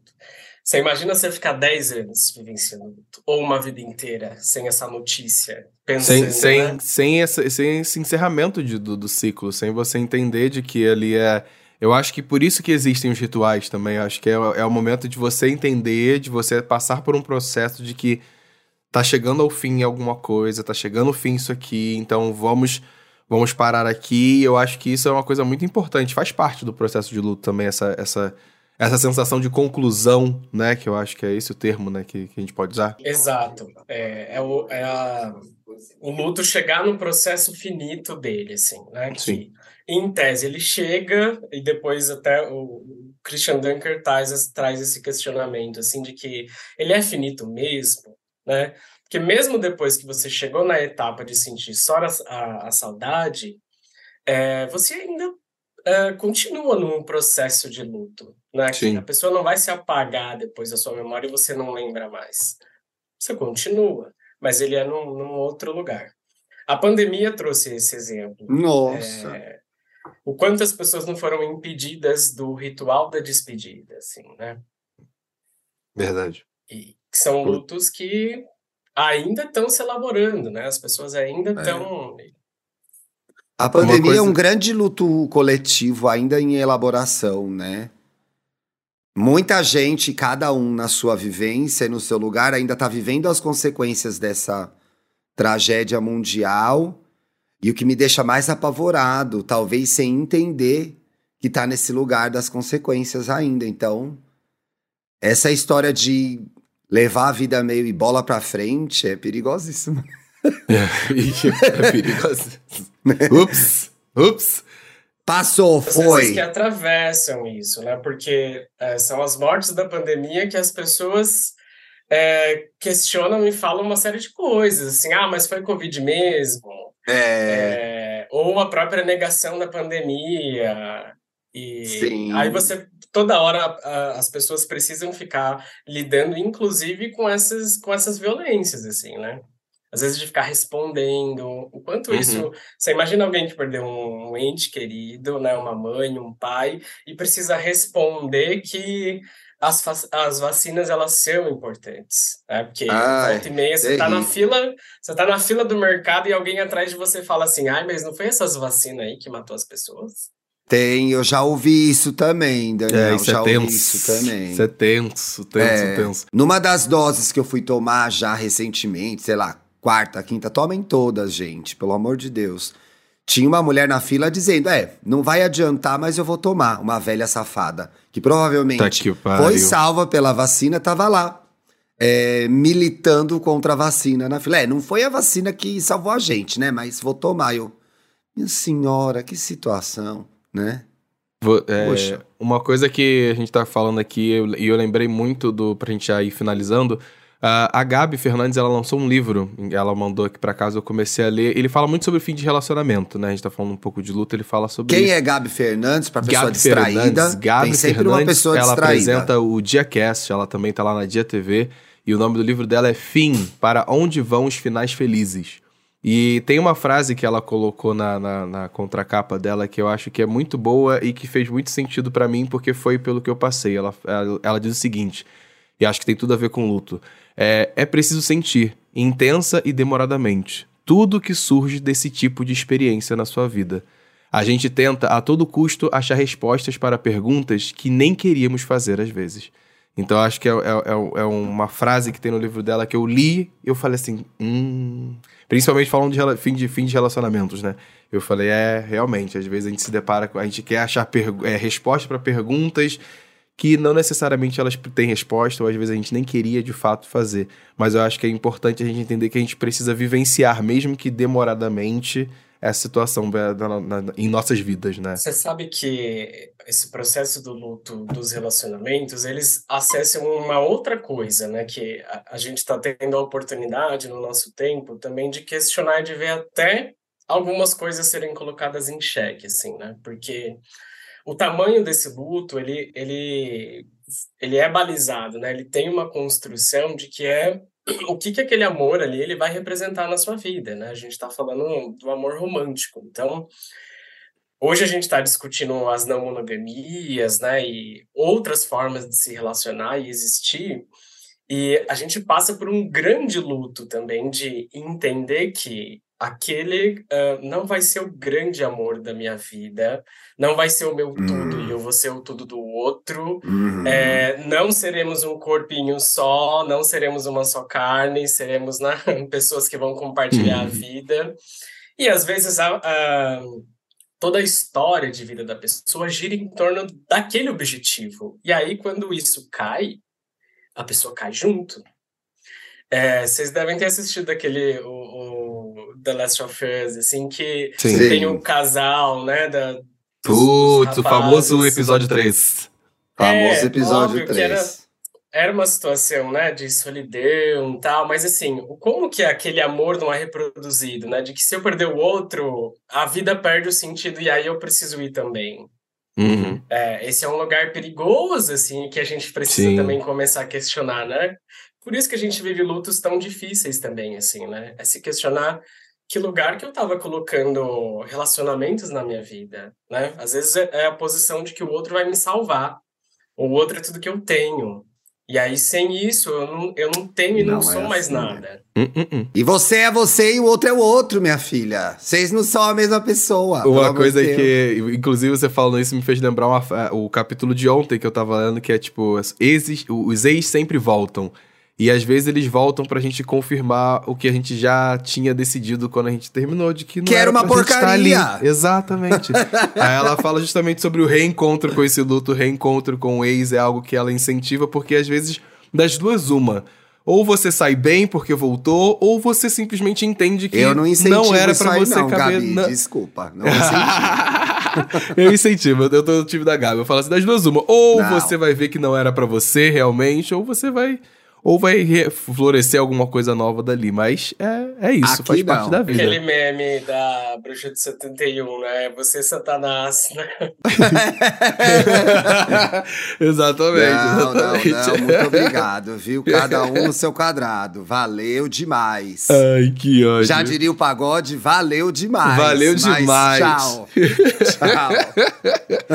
Você imagina você ficar 10 anos vivenciando ou uma vida inteira sem essa notícia, pensando, sem, sem, né? sem, esse, sem esse encerramento de, do, do ciclo, sem você entender de que ali é eu acho que por isso que existem os rituais também. Eu acho que é, é o momento de você entender, de você passar por um processo de que tá chegando ao fim alguma coisa, tá chegando ao fim isso aqui, então vamos vamos parar aqui. Eu acho que isso é uma coisa muito importante, faz parte do processo de luto também essa essa essa sensação de conclusão, né? Que eu acho que é esse o termo, né? Que, que a gente pode usar. Exato. É, é, o, é a, o luto chegar no processo finito dele, assim, né? Que, Sim em tese, ele chega e depois até o Christian Dunker traz, traz esse questionamento, assim, de que ele é finito mesmo, né? Porque mesmo depois que você chegou na etapa de sentir só a, a, a saudade, é, você ainda é, continua num processo de luto, né? A pessoa não vai se apagar depois da sua memória e você não lembra mais. Você continua, mas ele é num, num outro lugar. A pandemia trouxe esse exemplo. Nossa! É, o quanto as pessoas não foram impedidas do ritual da despedida, assim, né? Verdade. E são lutos que ainda estão se elaborando, né? As pessoas ainda estão. É. A pandemia coisa... é um grande luto coletivo ainda em elaboração, né? Muita gente, cada um na sua vivência e no seu lugar, ainda está vivendo as consequências dessa tragédia mundial. E o que me deixa mais apavorado, talvez sem entender que está nesse lugar das consequências ainda. Então, essa história de levar a vida meio e bola para frente é perigosíssima. É, é perigosíssimo. ups, ups. Passou, foi. que atravessam isso, né? Porque é, são as mortes da pandemia que as pessoas é, questionam e falam uma série de coisas, assim, ah, mas foi Covid mesmo. É. é ou a própria negação da pandemia. E Sim. aí você toda hora as pessoas precisam ficar lidando, inclusive, com essas, com essas violências, assim, né? às vezes de ficar respondendo, o quanto uhum. isso... Você imagina alguém que perdeu um ente querido, né, uma mãe, um pai, e precisa responder que as, as vacinas, elas são importantes, né, porque ai, volta e meia você está na fila, você tá na fila do mercado e alguém atrás de você fala assim, ai, mas não foi essas vacinas aí que matou as pessoas? Tem, eu já ouvi isso também, Daniel. É, isso já é tenso. ouvi isso também. Isso é tenso, tenso, é, tenso. Numa das doses que eu fui tomar já recentemente, sei lá, quarta, quinta, tomem todas, gente, pelo amor de Deus. Tinha uma mulher na fila dizendo: É, não vai adiantar, mas eu vou tomar. Uma velha safada. Que provavelmente tá que foi salva pela vacina, tava lá. É, militando contra a vacina na fila. É, não foi a vacina que salvou a gente, né? Mas vou tomar. Eu, minha senhora, que situação, né? É, Poxa. Uma coisa que a gente tá falando aqui, e eu, lembrei muito do, pra gente já ir finalizando, a Gabi Fernandes, ela lançou um livro, ela mandou aqui para casa, eu comecei a ler. Ele fala muito sobre o fim de relacionamento, né? A gente tá falando um pouco de luta, ele fala sobre Quem isso. é Gabi Fernandes, pra pessoa Gabi distraída? Fernandes, Gabi Tem sempre Fernandes, uma pessoa ela distraída. apresenta o DiaCast, ela também tá lá na Dia TV, e o nome do livro dela é Fim, para onde vão os finais felizes. E tem uma frase que ela colocou na, na, na contracapa dela que eu acho que é muito boa e que fez muito sentido para mim, porque foi pelo que eu passei. Ela, ela, ela diz o seguinte, e acho que tem tudo a ver com luto é, é preciso sentir, intensa e demoradamente, tudo que surge desse tipo de experiência na sua vida. A gente tenta a todo custo achar respostas para perguntas que nem queríamos fazer às vezes. Então acho que é, é, é, é uma frase que tem no livro dela que eu li eu falei assim, hum... principalmente falando de fim, de fim de relacionamentos, né? Eu falei, é, realmente, às vezes a gente se depara com. A gente quer achar é, resposta para perguntas que não necessariamente elas têm resposta, ou às vezes a gente nem queria de fato fazer. Mas eu acho que é importante a gente entender que a gente precisa vivenciar, mesmo que demoradamente, essa situação em nossas vidas, né? Você sabe que esse processo do luto dos relacionamentos, eles acessam uma outra coisa, né? Que a, a gente está tendo a oportunidade no nosso tempo também de questionar e de ver até algumas coisas serem colocadas em xeque, assim, né? Porque o tamanho desse luto, ele, ele, ele é balizado, né? Ele tem uma construção de que é o que, que aquele amor ali ele vai representar na sua vida, né? A gente está falando do amor romântico. Então, hoje a gente está discutindo as não monogamias, né? E outras formas de se relacionar e existir. E a gente passa por um grande luto também de entender que aquele uh, não vai ser o grande amor da minha vida, não vai ser o meu tudo uhum. e eu vou ser o tudo do outro. Uhum. É, não seremos um corpinho só, não seremos uma só carne, seremos né, pessoas que vão compartilhar uhum. a vida. E às vezes a, a, toda a história de vida da pessoa gira em torno daquele objetivo. E aí, quando isso cai, a pessoa cai junto. É, vocês devem ter assistido aquele o, o, The Last of Us, assim, que Sim. tem um casal, né? Da, Putz, o famoso episódio 3. Famoso é, episódio 3. Era, era uma situação, né, de solidão e tal, mas assim, como que aquele amor não é reproduzido, né? De que se eu perder o outro, a vida perde o sentido e aí eu preciso ir também. Uhum. É, esse é um lugar perigoso, assim, que a gente precisa Sim. também começar a questionar, né? Por isso que a gente vive lutos tão difíceis também, assim, né? É se questionar que lugar que eu estava colocando relacionamentos na minha vida, né? Às vezes é, é a posição de que o outro vai me salvar, o outro é tudo que eu tenho. E aí, sem isso, eu não, eu não tenho e não, não sou é mais assim, né? nada. Né? E você é você e o outro é o outro, minha filha. Vocês não são a mesma pessoa. Uma coisa de que, inclusive, você falando isso me fez lembrar uma, o capítulo de ontem que eu tava lendo, que é tipo, os ex sempre voltam. E às vezes eles voltam pra gente confirmar o que a gente já tinha decidido quando a gente terminou, de que não que era, uma porcaria. Exatamente. Aí ela fala justamente sobre o reencontro com esse luto, o reencontro com o ex é algo que ela incentiva, porque às vezes, das duas, uma. Ou você sai bem porque voltou, ou você simplesmente entende que eu não, não era para você não, caber. Gabi, na... Desculpa, não incentivo. eu incentivo, eu tô no time da Gabi. Eu falo assim, das duas, uma. Ou não. você vai ver que não era para você realmente, ou você vai ou vai florescer alguma coisa nova dali. Mas é, é isso, Aqui faz não. parte da vida. Aquele meme da Bruxa de 71, né? Você, Satanás, né? exatamente. Não, exatamente. não, não. Muito obrigado, viu? Cada um no seu quadrado. Valeu demais. Ai, que ódio. Já diria o pagode, valeu demais. Valeu demais. Tchau. tchau.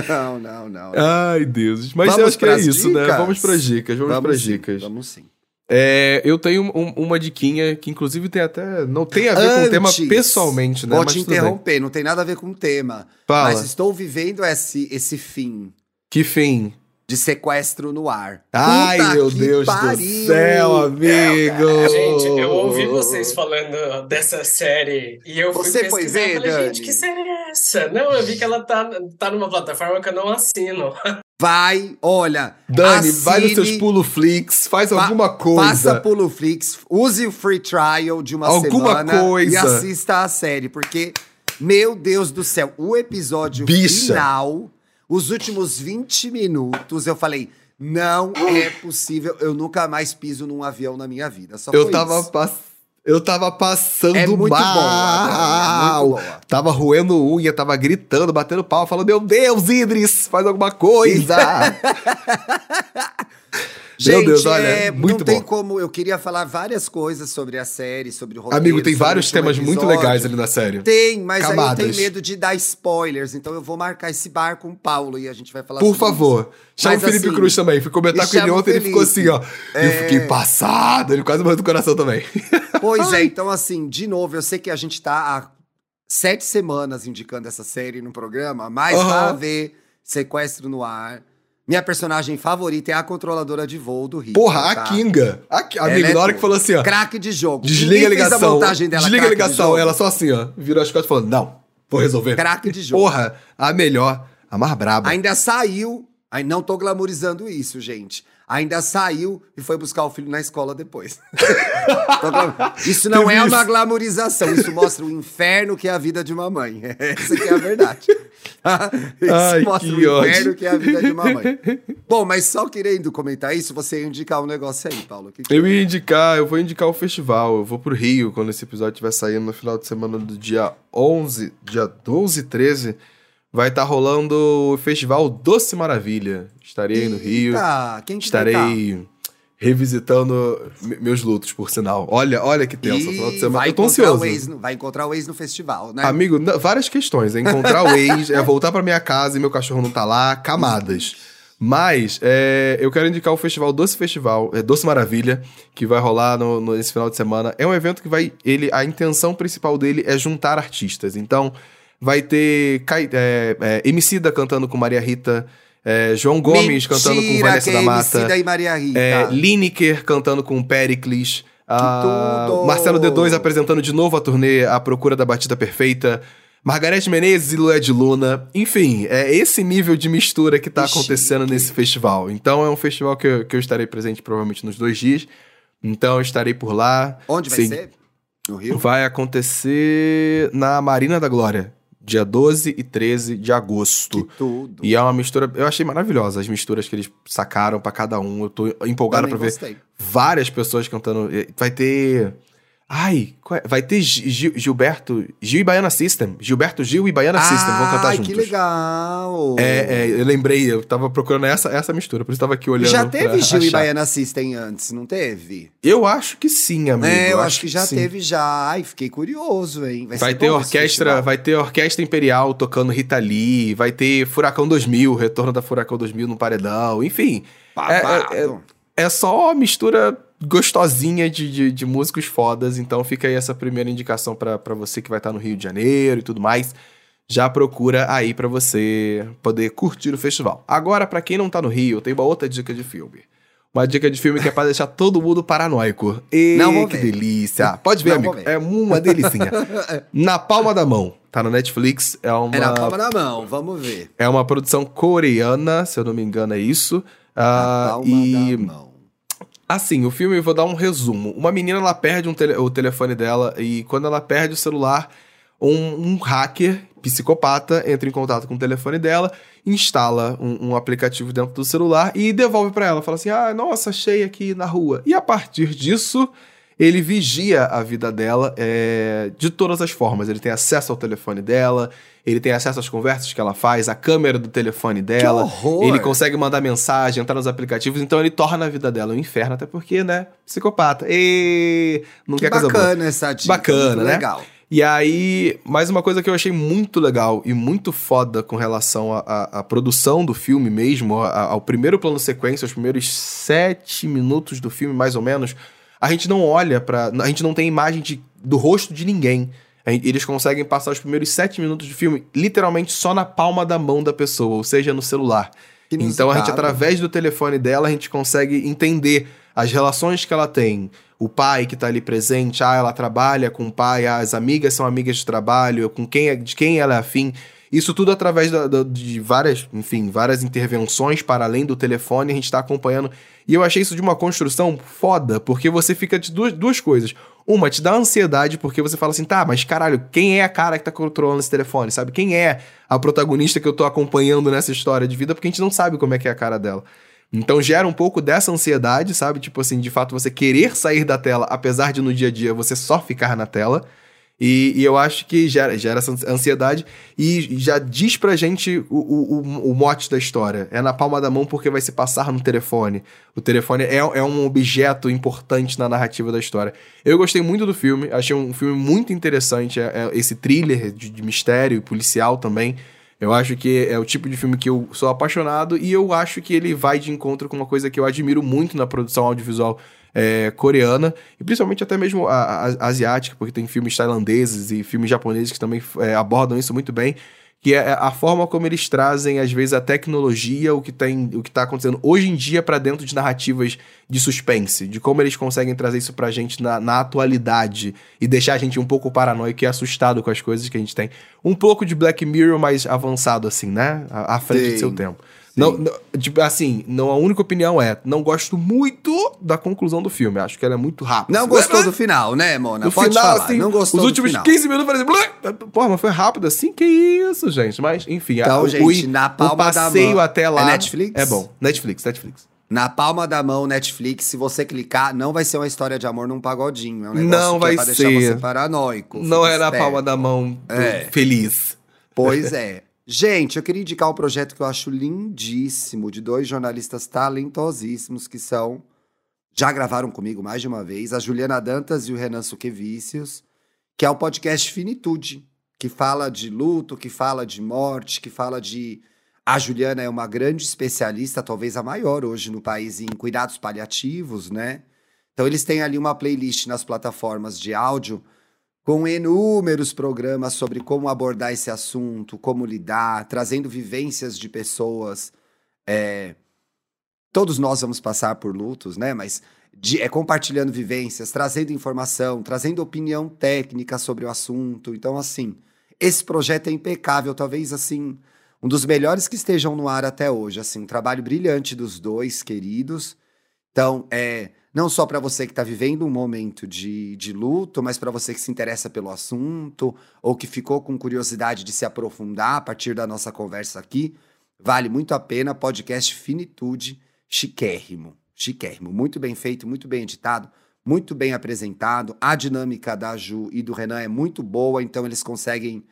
Não, não, não. Ai, Deus. Mas vamos eu acho que é isso, né? dicas? né? Vamos para dicas. Vamos, vamos para dicas. Vamos sim. É, eu tenho um, uma diquinha que inclusive tem até. Não tem a ver Antes, com o tema pessoalmente, né? Vou te interromper, não tem nada a ver com o tema. Fala. Mas estou vivendo esse, esse fim. Que fim? De sequestro no ar. Ai, Puta meu Deus pariu. do céu, amigo! Gente, eu ouvi vocês falando dessa série e eu fui Você pesquisar foi ver, e falei, Dani? gente, que série é essa? Não, eu vi que ela tá, tá numa plataforma que eu não assino. Vai, olha. Dani, assine, vai nos seus Pulo Flix, faz alguma coisa. Faça Pulo Flix, use o free trial de uma alguma semana coisa. e assista a série, porque, meu Deus do céu, o episódio Bicha. final, os últimos 20 minutos, eu falei. Não é possível, eu nunca mais piso num avião na minha vida. Só eu tava passando eu tava passando é muito mal. É muito. Tava roendo unha, tava gritando, batendo pau, falando: Meu Deus, Idris, faz alguma coisa. Gente, Meu Deus, olha, é, muito não tem bom. como. Eu queria falar várias coisas sobre a série, sobre o roteiro. Amigo, tem vários temas episódio. muito legais ali na série. Tem, mas Camadas. aí eu tenho medo de dar spoilers, então eu vou marcar esse bar com o Paulo e a gente vai falar Por favor. Isso. Chama mas, o Felipe assim, Cruz também. Fui comentar com ele ontem, ele ficou assim, ó. É... Eu fiquei passado, ele quase morreu do coração também. Pois é, então assim, de novo, eu sei que a gente tá há sete semanas indicando essa série no programa, mas uhum. vai haver sequestro no ar. Minha personagem favorita é a controladora de voo do Rio. Porra, tá? a Kinga. A, amigo, é na hora que falou assim, ó. Craque de jogo. Desliga a ligação. A dela, desliga a ligação. Ela só assim, ó. Virou as costas falando: não, vou resolver. Craque de jogo. Porra, a melhor, a mais braba. Ainda saiu. Aí não tô glamorizando isso, gente ainda saiu e foi buscar o filho na escola depois. isso não é uma glamorização, isso mostra o inferno que é a vida de uma mãe. Essa que é a verdade. isso Ai, mostra o inferno ódio. que é a vida de uma mãe. Bom, mas só querendo comentar isso, você ia indicar um negócio aí, Paulo. Que que eu ia indicar, eu vou indicar o festival. Eu vou pro Rio quando esse episódio estiver saindo no final de semana do dia 11, dia 12 e 13 vai estar tá rolando o festival Doce Maravilha. Estarei Eita, no Rio. Quem estarei tá? revisitando meus lutos, por sinal. Olha, olha que tenso. E vai Eu tô ansioso. Ex, vai encontrar o ex no festival, né? Amigo, várias questões. É encontrar o ex, é voltar pra minha casa e meu cachorro não tá lá, camadas. Mas é, eu quero indicar o festival Doce Festival, é, Doce Maravilha, que vai rolar no, no, nesse final de semana. É um evento que vai. Ele, a intenção principal dele é juntar artistas. Então, vai ter é, é, Emicida cantando com Maria Rita. É, João Gomes Mentira, cantando com Vanessa da Mata. E Maria Rita. É, Lineker cantando com Pericles. Marcelo D2 apresentando de novo a turnê A Procura da Batida Perfeita. Margareth Menezes e Lué de Luna. Enfim, é esse nível de mistura que tá acontecendo nesse festival. Então é um festival que eu, que eu estarei presente provavelmente nos dois dias. Então eu estarei por lá. Onde vai Sim. ser? No Rio? Vai acontecer na Marina da Glória dia 12 e 13 de agosto. Que tudo. E é uma mistura, eu achei maravilhosa as misturas que eles sacaram para cada um. Eu tô empolgado para ver várias pessoas cantando. Vai ter Ai, é? vai ter Gil, Gilberto. Gil e Baiana System. Gilberto Gil e Baiana ah, System vão cantar juntos. Ai, que legal! É, é, eu lembrei, eu tava procurando essa, essa mistura, por isso tava aqui olhando. Já teve Gil achar. e Baiana System antes, não teve? Eu acho que sim, amigo. É, eu, eu acho, acho, que já que teve já. Ai, fiquei curioso, hein? Vai, vai ter orquestra, vai ter orquestra imperial tocando Rita Lee, vai ter Furacão 2000, retorno da Furacão 2000 no paredão, enfim. É, é, é, é só mistura gostosinha de, de, de, músicos fodas. Então fica aí essa primeira indicação para você que vai estar tá no Rio de Janeiro e tudo mais. Já procura aí para você poder curtir o festival. Agora, para quem não tá no Rio, tenho uma outra dica de filme. Uma dica de filme que é pra deixar todo mundo paranoico. E não vou que ver. delícia. Pode ver, não amigo. Ver. É uma delicinha. na palma da mão. Tá no Netflix. É uma. É na palma da mão, vamos ver. É uma produção coreana, se eu não me engano, é isso. Na uh, palma e... da mão. Assim, o filme, eu vou dar um resumo. Uma menina, ela perde um tele, o telefone dela e quando ela perde o celular, um, um, hacker psicopata entra em contato com o telefone dela, instala um, um aplicativo dentro do celular e devolve para ela. Fala assim, ah, nossa, achei aqui na rua. E a partir disso, ele vigia a vida dela é, de todas as formas. Ele tem acesso ao telefone dela, ele tem acesso às conversas que ela faz, a câmera do telefone dela. Que horror. Ele consegue mandar mensagem, entrar nos aplicativos, então ele torna a vida dela um inferno, até porque, né? Psicopata. E não que quer coisa. Bacana essa dica. Bacana, né? Legal. E aí, mais uma coisa que eu achei muito legal e muito foda com relação à produção do filme mesmo, a, ao primeiro plano sequência, os primeiros sete minutos do filme, mais ou menos, a gente não olha para, a gente não tem imagem de, do rosto de ninguém. Eles conseguem passar os primeiros sete minutos de filme literalmente só na palma da mão da pessoa, ou seja, no celular. Então a gente, através do telefone dela, a gente consegue entender as relações que ela tem. O pai que está ali presente, ah, ela trabalha com o pai, ah, as amigas são amigas de trabalho, com quem é, de quem ela é afim. Isso tudo através da, da, de várias, enfim, várias intervenções para além do telefone, a gente está acompanhando. E eu achei isso de uma construção foda, porque você fica de duas, duas coisas. Uma, te dá ansiedade, porque você fala assim, tá, mas caralho, quem é a cara que tá controlando esse telefone, sabe? Quem é a protagonista que eu tô acompanhando nessa história de vida, porque a gente não sabe como é que é a cara dela. Então gera um pouco dessa ansiedade, sabe? Tipo assim, de fato você querer sair da tela, apesar de no dia a dia você só ficar na tela. E, e, eu acho que gera, gera essa ansiedade e já diz pra gente o, o, o, mote da história. É na palma da mão porque vai se passar no telefone. O telefone é, é um objeto importante na narrativa da história. Eu gostei muito do filme, achei um filme muito interessante. É, é esse thriller de, de mistério e policial também. Eu acho que é o tipo de filme que eu sou apaixonado e eu acho que ele vai de encontro com uma coisa que eu admiro muito na produção audiovisual é, coreana, e principalmente até mesmo a, a, a, asiática, porque tem filmes tailandeses e filmes japoneses que também é, abordam isso muito bem, que é a forma como eles trazem, às vezes, a tecnologia, o que tem, o que está acontecendo hoje em dia para dentro de narrativas de suspense, de como eles conseguem trazer isso pra gente na, na atualidade e deixar a gente um pouco paranoico e assustado com as coisas que a gente tem. Um pouco de Black Mirror mais avançado, assim, né? À, à frente Sim. do seu tempo. Não, não, tipo, assim, não, a única opinião é, não gosto muito da conclusão do filme. Acho que ela é muito rápida. Não gostou do final, né, Mona? No Pode final, falar. Assim, não gostou Os últimos 15 minutos eu falei assim, porra, mas foi rápido assim? Que isso, gente? Mas, enfim. Então, a, gente, o, na palma o passeio da mão. até lá... É Netflix? É bom. Netflix, Netflix. Na palma da mão, Netflix, se você clicar, não vai ser uma história de amor num pagodinho. É um negócio não vai é pra ser. deixar você paranoico. Não é na palma da mão é. feliz. Pois é. Gente, eu queria indicar um projeto que eu acho lindíssimo, de dois jornalistas talentosíssimos que são. Já gravaram comigo mais de uma vez, a Juliana Dantas e o Renan Suquevicius, que é o podcast Finitude, que fala de luto, que fala de morte, que fala de. A Juliana é uma grande especialista, talvez a maior hoje no país, em cuidados paliativos, né? Então, eles têm ali uma playlist nas plataformas de áudio com inúmeros programas sobre como abordar esse assunto, como lidar, trazendo vivências de pessoas. É, todos nós vamos passar por lutos, né? Mas de, é compartilhando vivências, trazendo informação, trazendo opinião técnica sobre o assunto. Então, assim, esse projeto é impecável, talvez assim um dos melhores que estejam no ar até hoje. Assim, um trabalho brilhante dos dois queridos. Então, é não só para você que está vivendo um momento de, de luto, mas para você que se interessa pelo assunto ou que ficou com curiosidade de se aprofundar a partir da nossa conversa aqui. Vale muito a pena. Podcast Finitude, chiquérrimo. Chiquérrimo. Muito bem feito, muito bem editado, muito bem apresentado. A dinâmica da Ju e do Renan é muito boa, então eles conseguem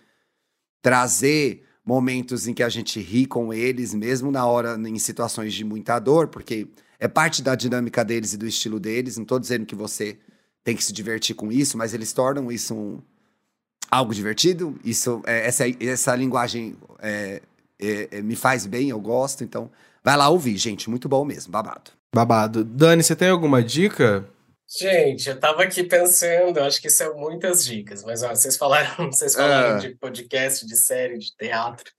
trazer momentos em que a gente ri com eles, mesmo na hora, em situações de muita dor, porque é parte da dinâmica deles e do estilo deles. Não estou dizendo que você tem que se divertir com isso, mas eles tornam isso um, algo divertido. Isso, é, essa, essa linguagem é, é, é, me faz bem, eu gosto. Então, vai lá ouvir, gente. Muito bom mesmo, babado. Babado. Dani, você tem alguma dica? Gente, eu tava aqui pensando, acho que são muitas dicas, mas ó, vocês falaram, vocês falaram ah. de podcast, de série, de teatro.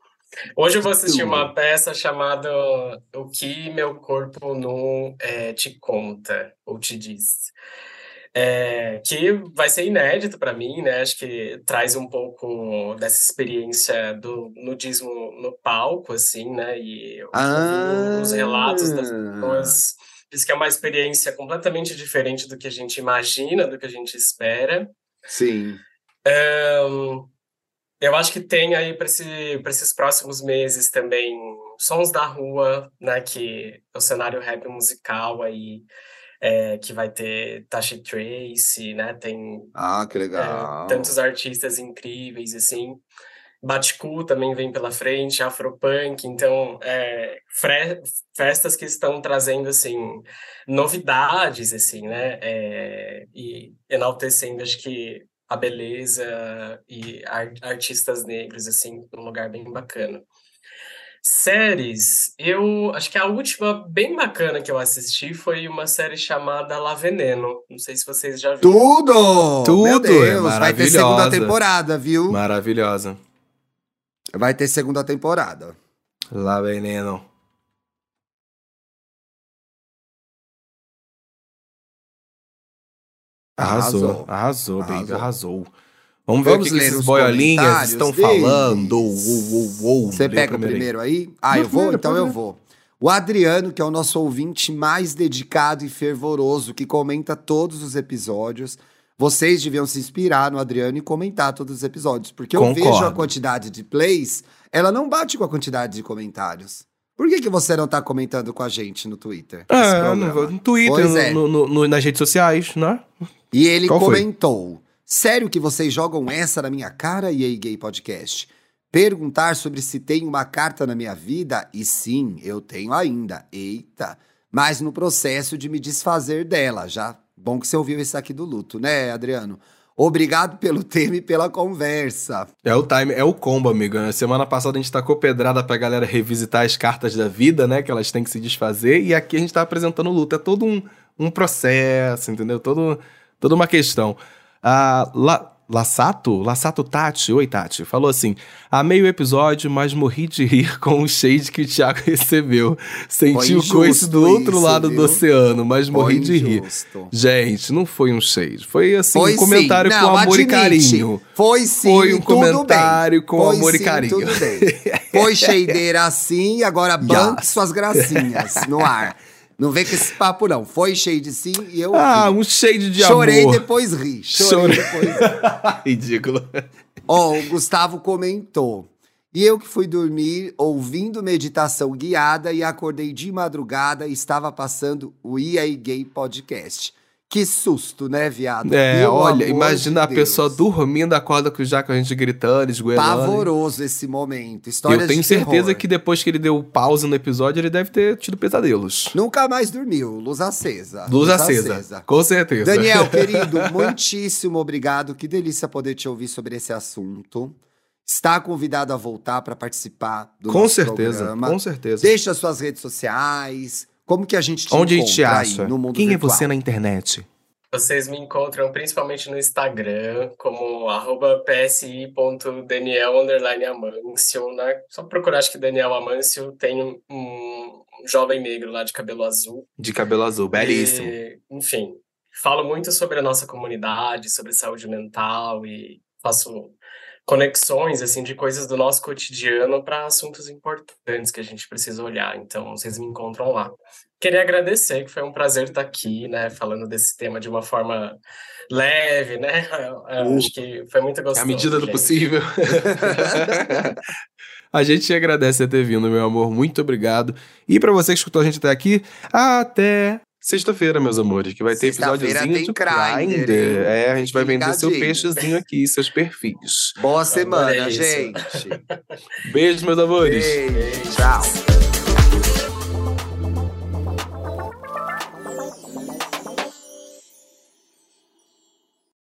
Hoje eu vou assistir uma peça chamada O que meu corpo não é, te conta ou te diz. É, que vai ser inédito para mim, né? Acho que traz um pouco dessa experiência do nudismo no palco, assim, né? E ah. os relatos das pessoas diz que é uma experiência completamente diferente do que a gente imagina, do que a gente espera. Sim. Um, eu acho que tem aí para esse, esses próximos meses também Sons da Rua, né? Que é o cenário rap musical aí. É, que vai ter Tasha Trace, né? Tem ah, que legal. É, tantos artistas incríveis assim. Baticu também vem pela frente, Afropunk, então é, festas que estão trazendo assim novidades assim, né? É, e enaltecendo acho que a beleza e artistas negros assim, um lugar bem bacana. Séries, eu acho que a última bem bacana que eu assisti foi uma série chamada La Veneno. Não sei se vocês já viram. Tudo! Tudo! Meu Deus, é vai ter segunda temporada, viu? Maravilhosa. Vai ter segunda temporada. Lá, veneno. Arrasou, arrasou, arrasou, arrasou. Vamos ver Vamos o que, esses boiolinhas estão deles. falando. Você pega o primeiro aí? Ah, eu vou? Então eu vou. O Adriano, que é o nosso ouvinte mais dedicado e fervoroso, que comenta todos os episódios. Vocês deviam se inspirar no Adriano e comentar todos os episódios, porque eu Concordo. vejo a quantidade de plays, ela não bate com a quantidade de comentários. Por que, que você não tá comentando com a gente no Twitter? É, no, no Twitter, é. no, no, nas redes sociais, né? E ele Qual comentou: foi? Sério que vocês jogam essa na minha cara, e aí, gay podcast? Perguntar sobre se tem uma carta na minha vida? E sim, eu tenho ainda. Eita! Mas no processo de me desfazer dela, já Bom que você ouviu esse aqui do luto, né, Adriano? Obrigado pelo tema e pela conversa. É o time, é o combo, amigo. Semana passada a gente tacou pedrada pra galera revisitar as cartas da vida, né? Que elas têm que se desfazer. E aqui a gente tá apresentando o luto. É todo um, um processo, entendeu? Todo, toda uma questão. Ah, lá, Lassato? Lassato Tati, oi Tati, falou assim: amei o episódio, mas morri de rir com o shade que o Thiago recebeu. Senti o coice do outro isso, lado viu? do oceano, mas morri foi de injusto. rir. Gente, não foi um shade. Foi assim, foi um comentário com amor admite. e carinho. Foi sim, Foi um comentário bem. com foi amor sim, e carinho. Tudo bem. Foi shadeira assim, agora banque suas gracinhas no ar. Não vem com esse papo, não. Foi shade sim e eu. Ah, um shade de Chorei amor. Chorei depois ri. Chorei, depois ri. Ridículo. Ó, oh, o Gustavo comentou. E eu que fui dormir ouvindo meditação guiada e acordei de madrugada e estava passando o EA Gay Podcast. Que susto, né, viado? É, Pelo olha, imagina de a pessoa dormindo, acorda com já com a gente gritando, esgoelando. Pavoroso esse momento. História Eu tenho certeza que depois que ele deu pausa no episódio, ele deve ter tido pesadelos. Nunca mais dormiu. Luz acesa. Luz, Luz acesa. acesa. Com certeza. Daniel, querido, muitíssimo obrigado. Que delícia poder te ouvir sobre esse assunto. Está convidado a voltar para participar do com nosso certeza, programa. Com certeza. Deixa as suas redes sociais como que a gente te Onde a gente acha? no mundo Quem virtual? é você na internet? Vocês me encontram principalmente no Instagram, como psi.daniel_amancio. Né? Só procurar, acho que Daniel Amâncio tem um, um, jovem negro lá de cabelo azul. De cabelo azul, belíssimo. E, enfim, falo muito sobre a nossa comunidade, sobre saúde mental e faço conexões assim de coisas do nosso cotidiano para assuntos importantes que a gente precisa olhar. Então, vocês me encontram lá. Queria agradecer, que foi um prazer estar aqui, né, falando desse tema de uma forma leve, né? Uh, acho que foi muito gostoso. À medida gente. do possível. a gente agradece ter vindo, meu amor. Muito obrigado. E para você que escutou a gente até aqui, até Sexta-feira, meus amores, que vai ter episódiozinho tem de Grindr. Grindr. É, a gente vai vender seu peixezinho aqui, seus perfis. Boa semana, isso. gente. Beijo, meus amores. Beijo. Tchau.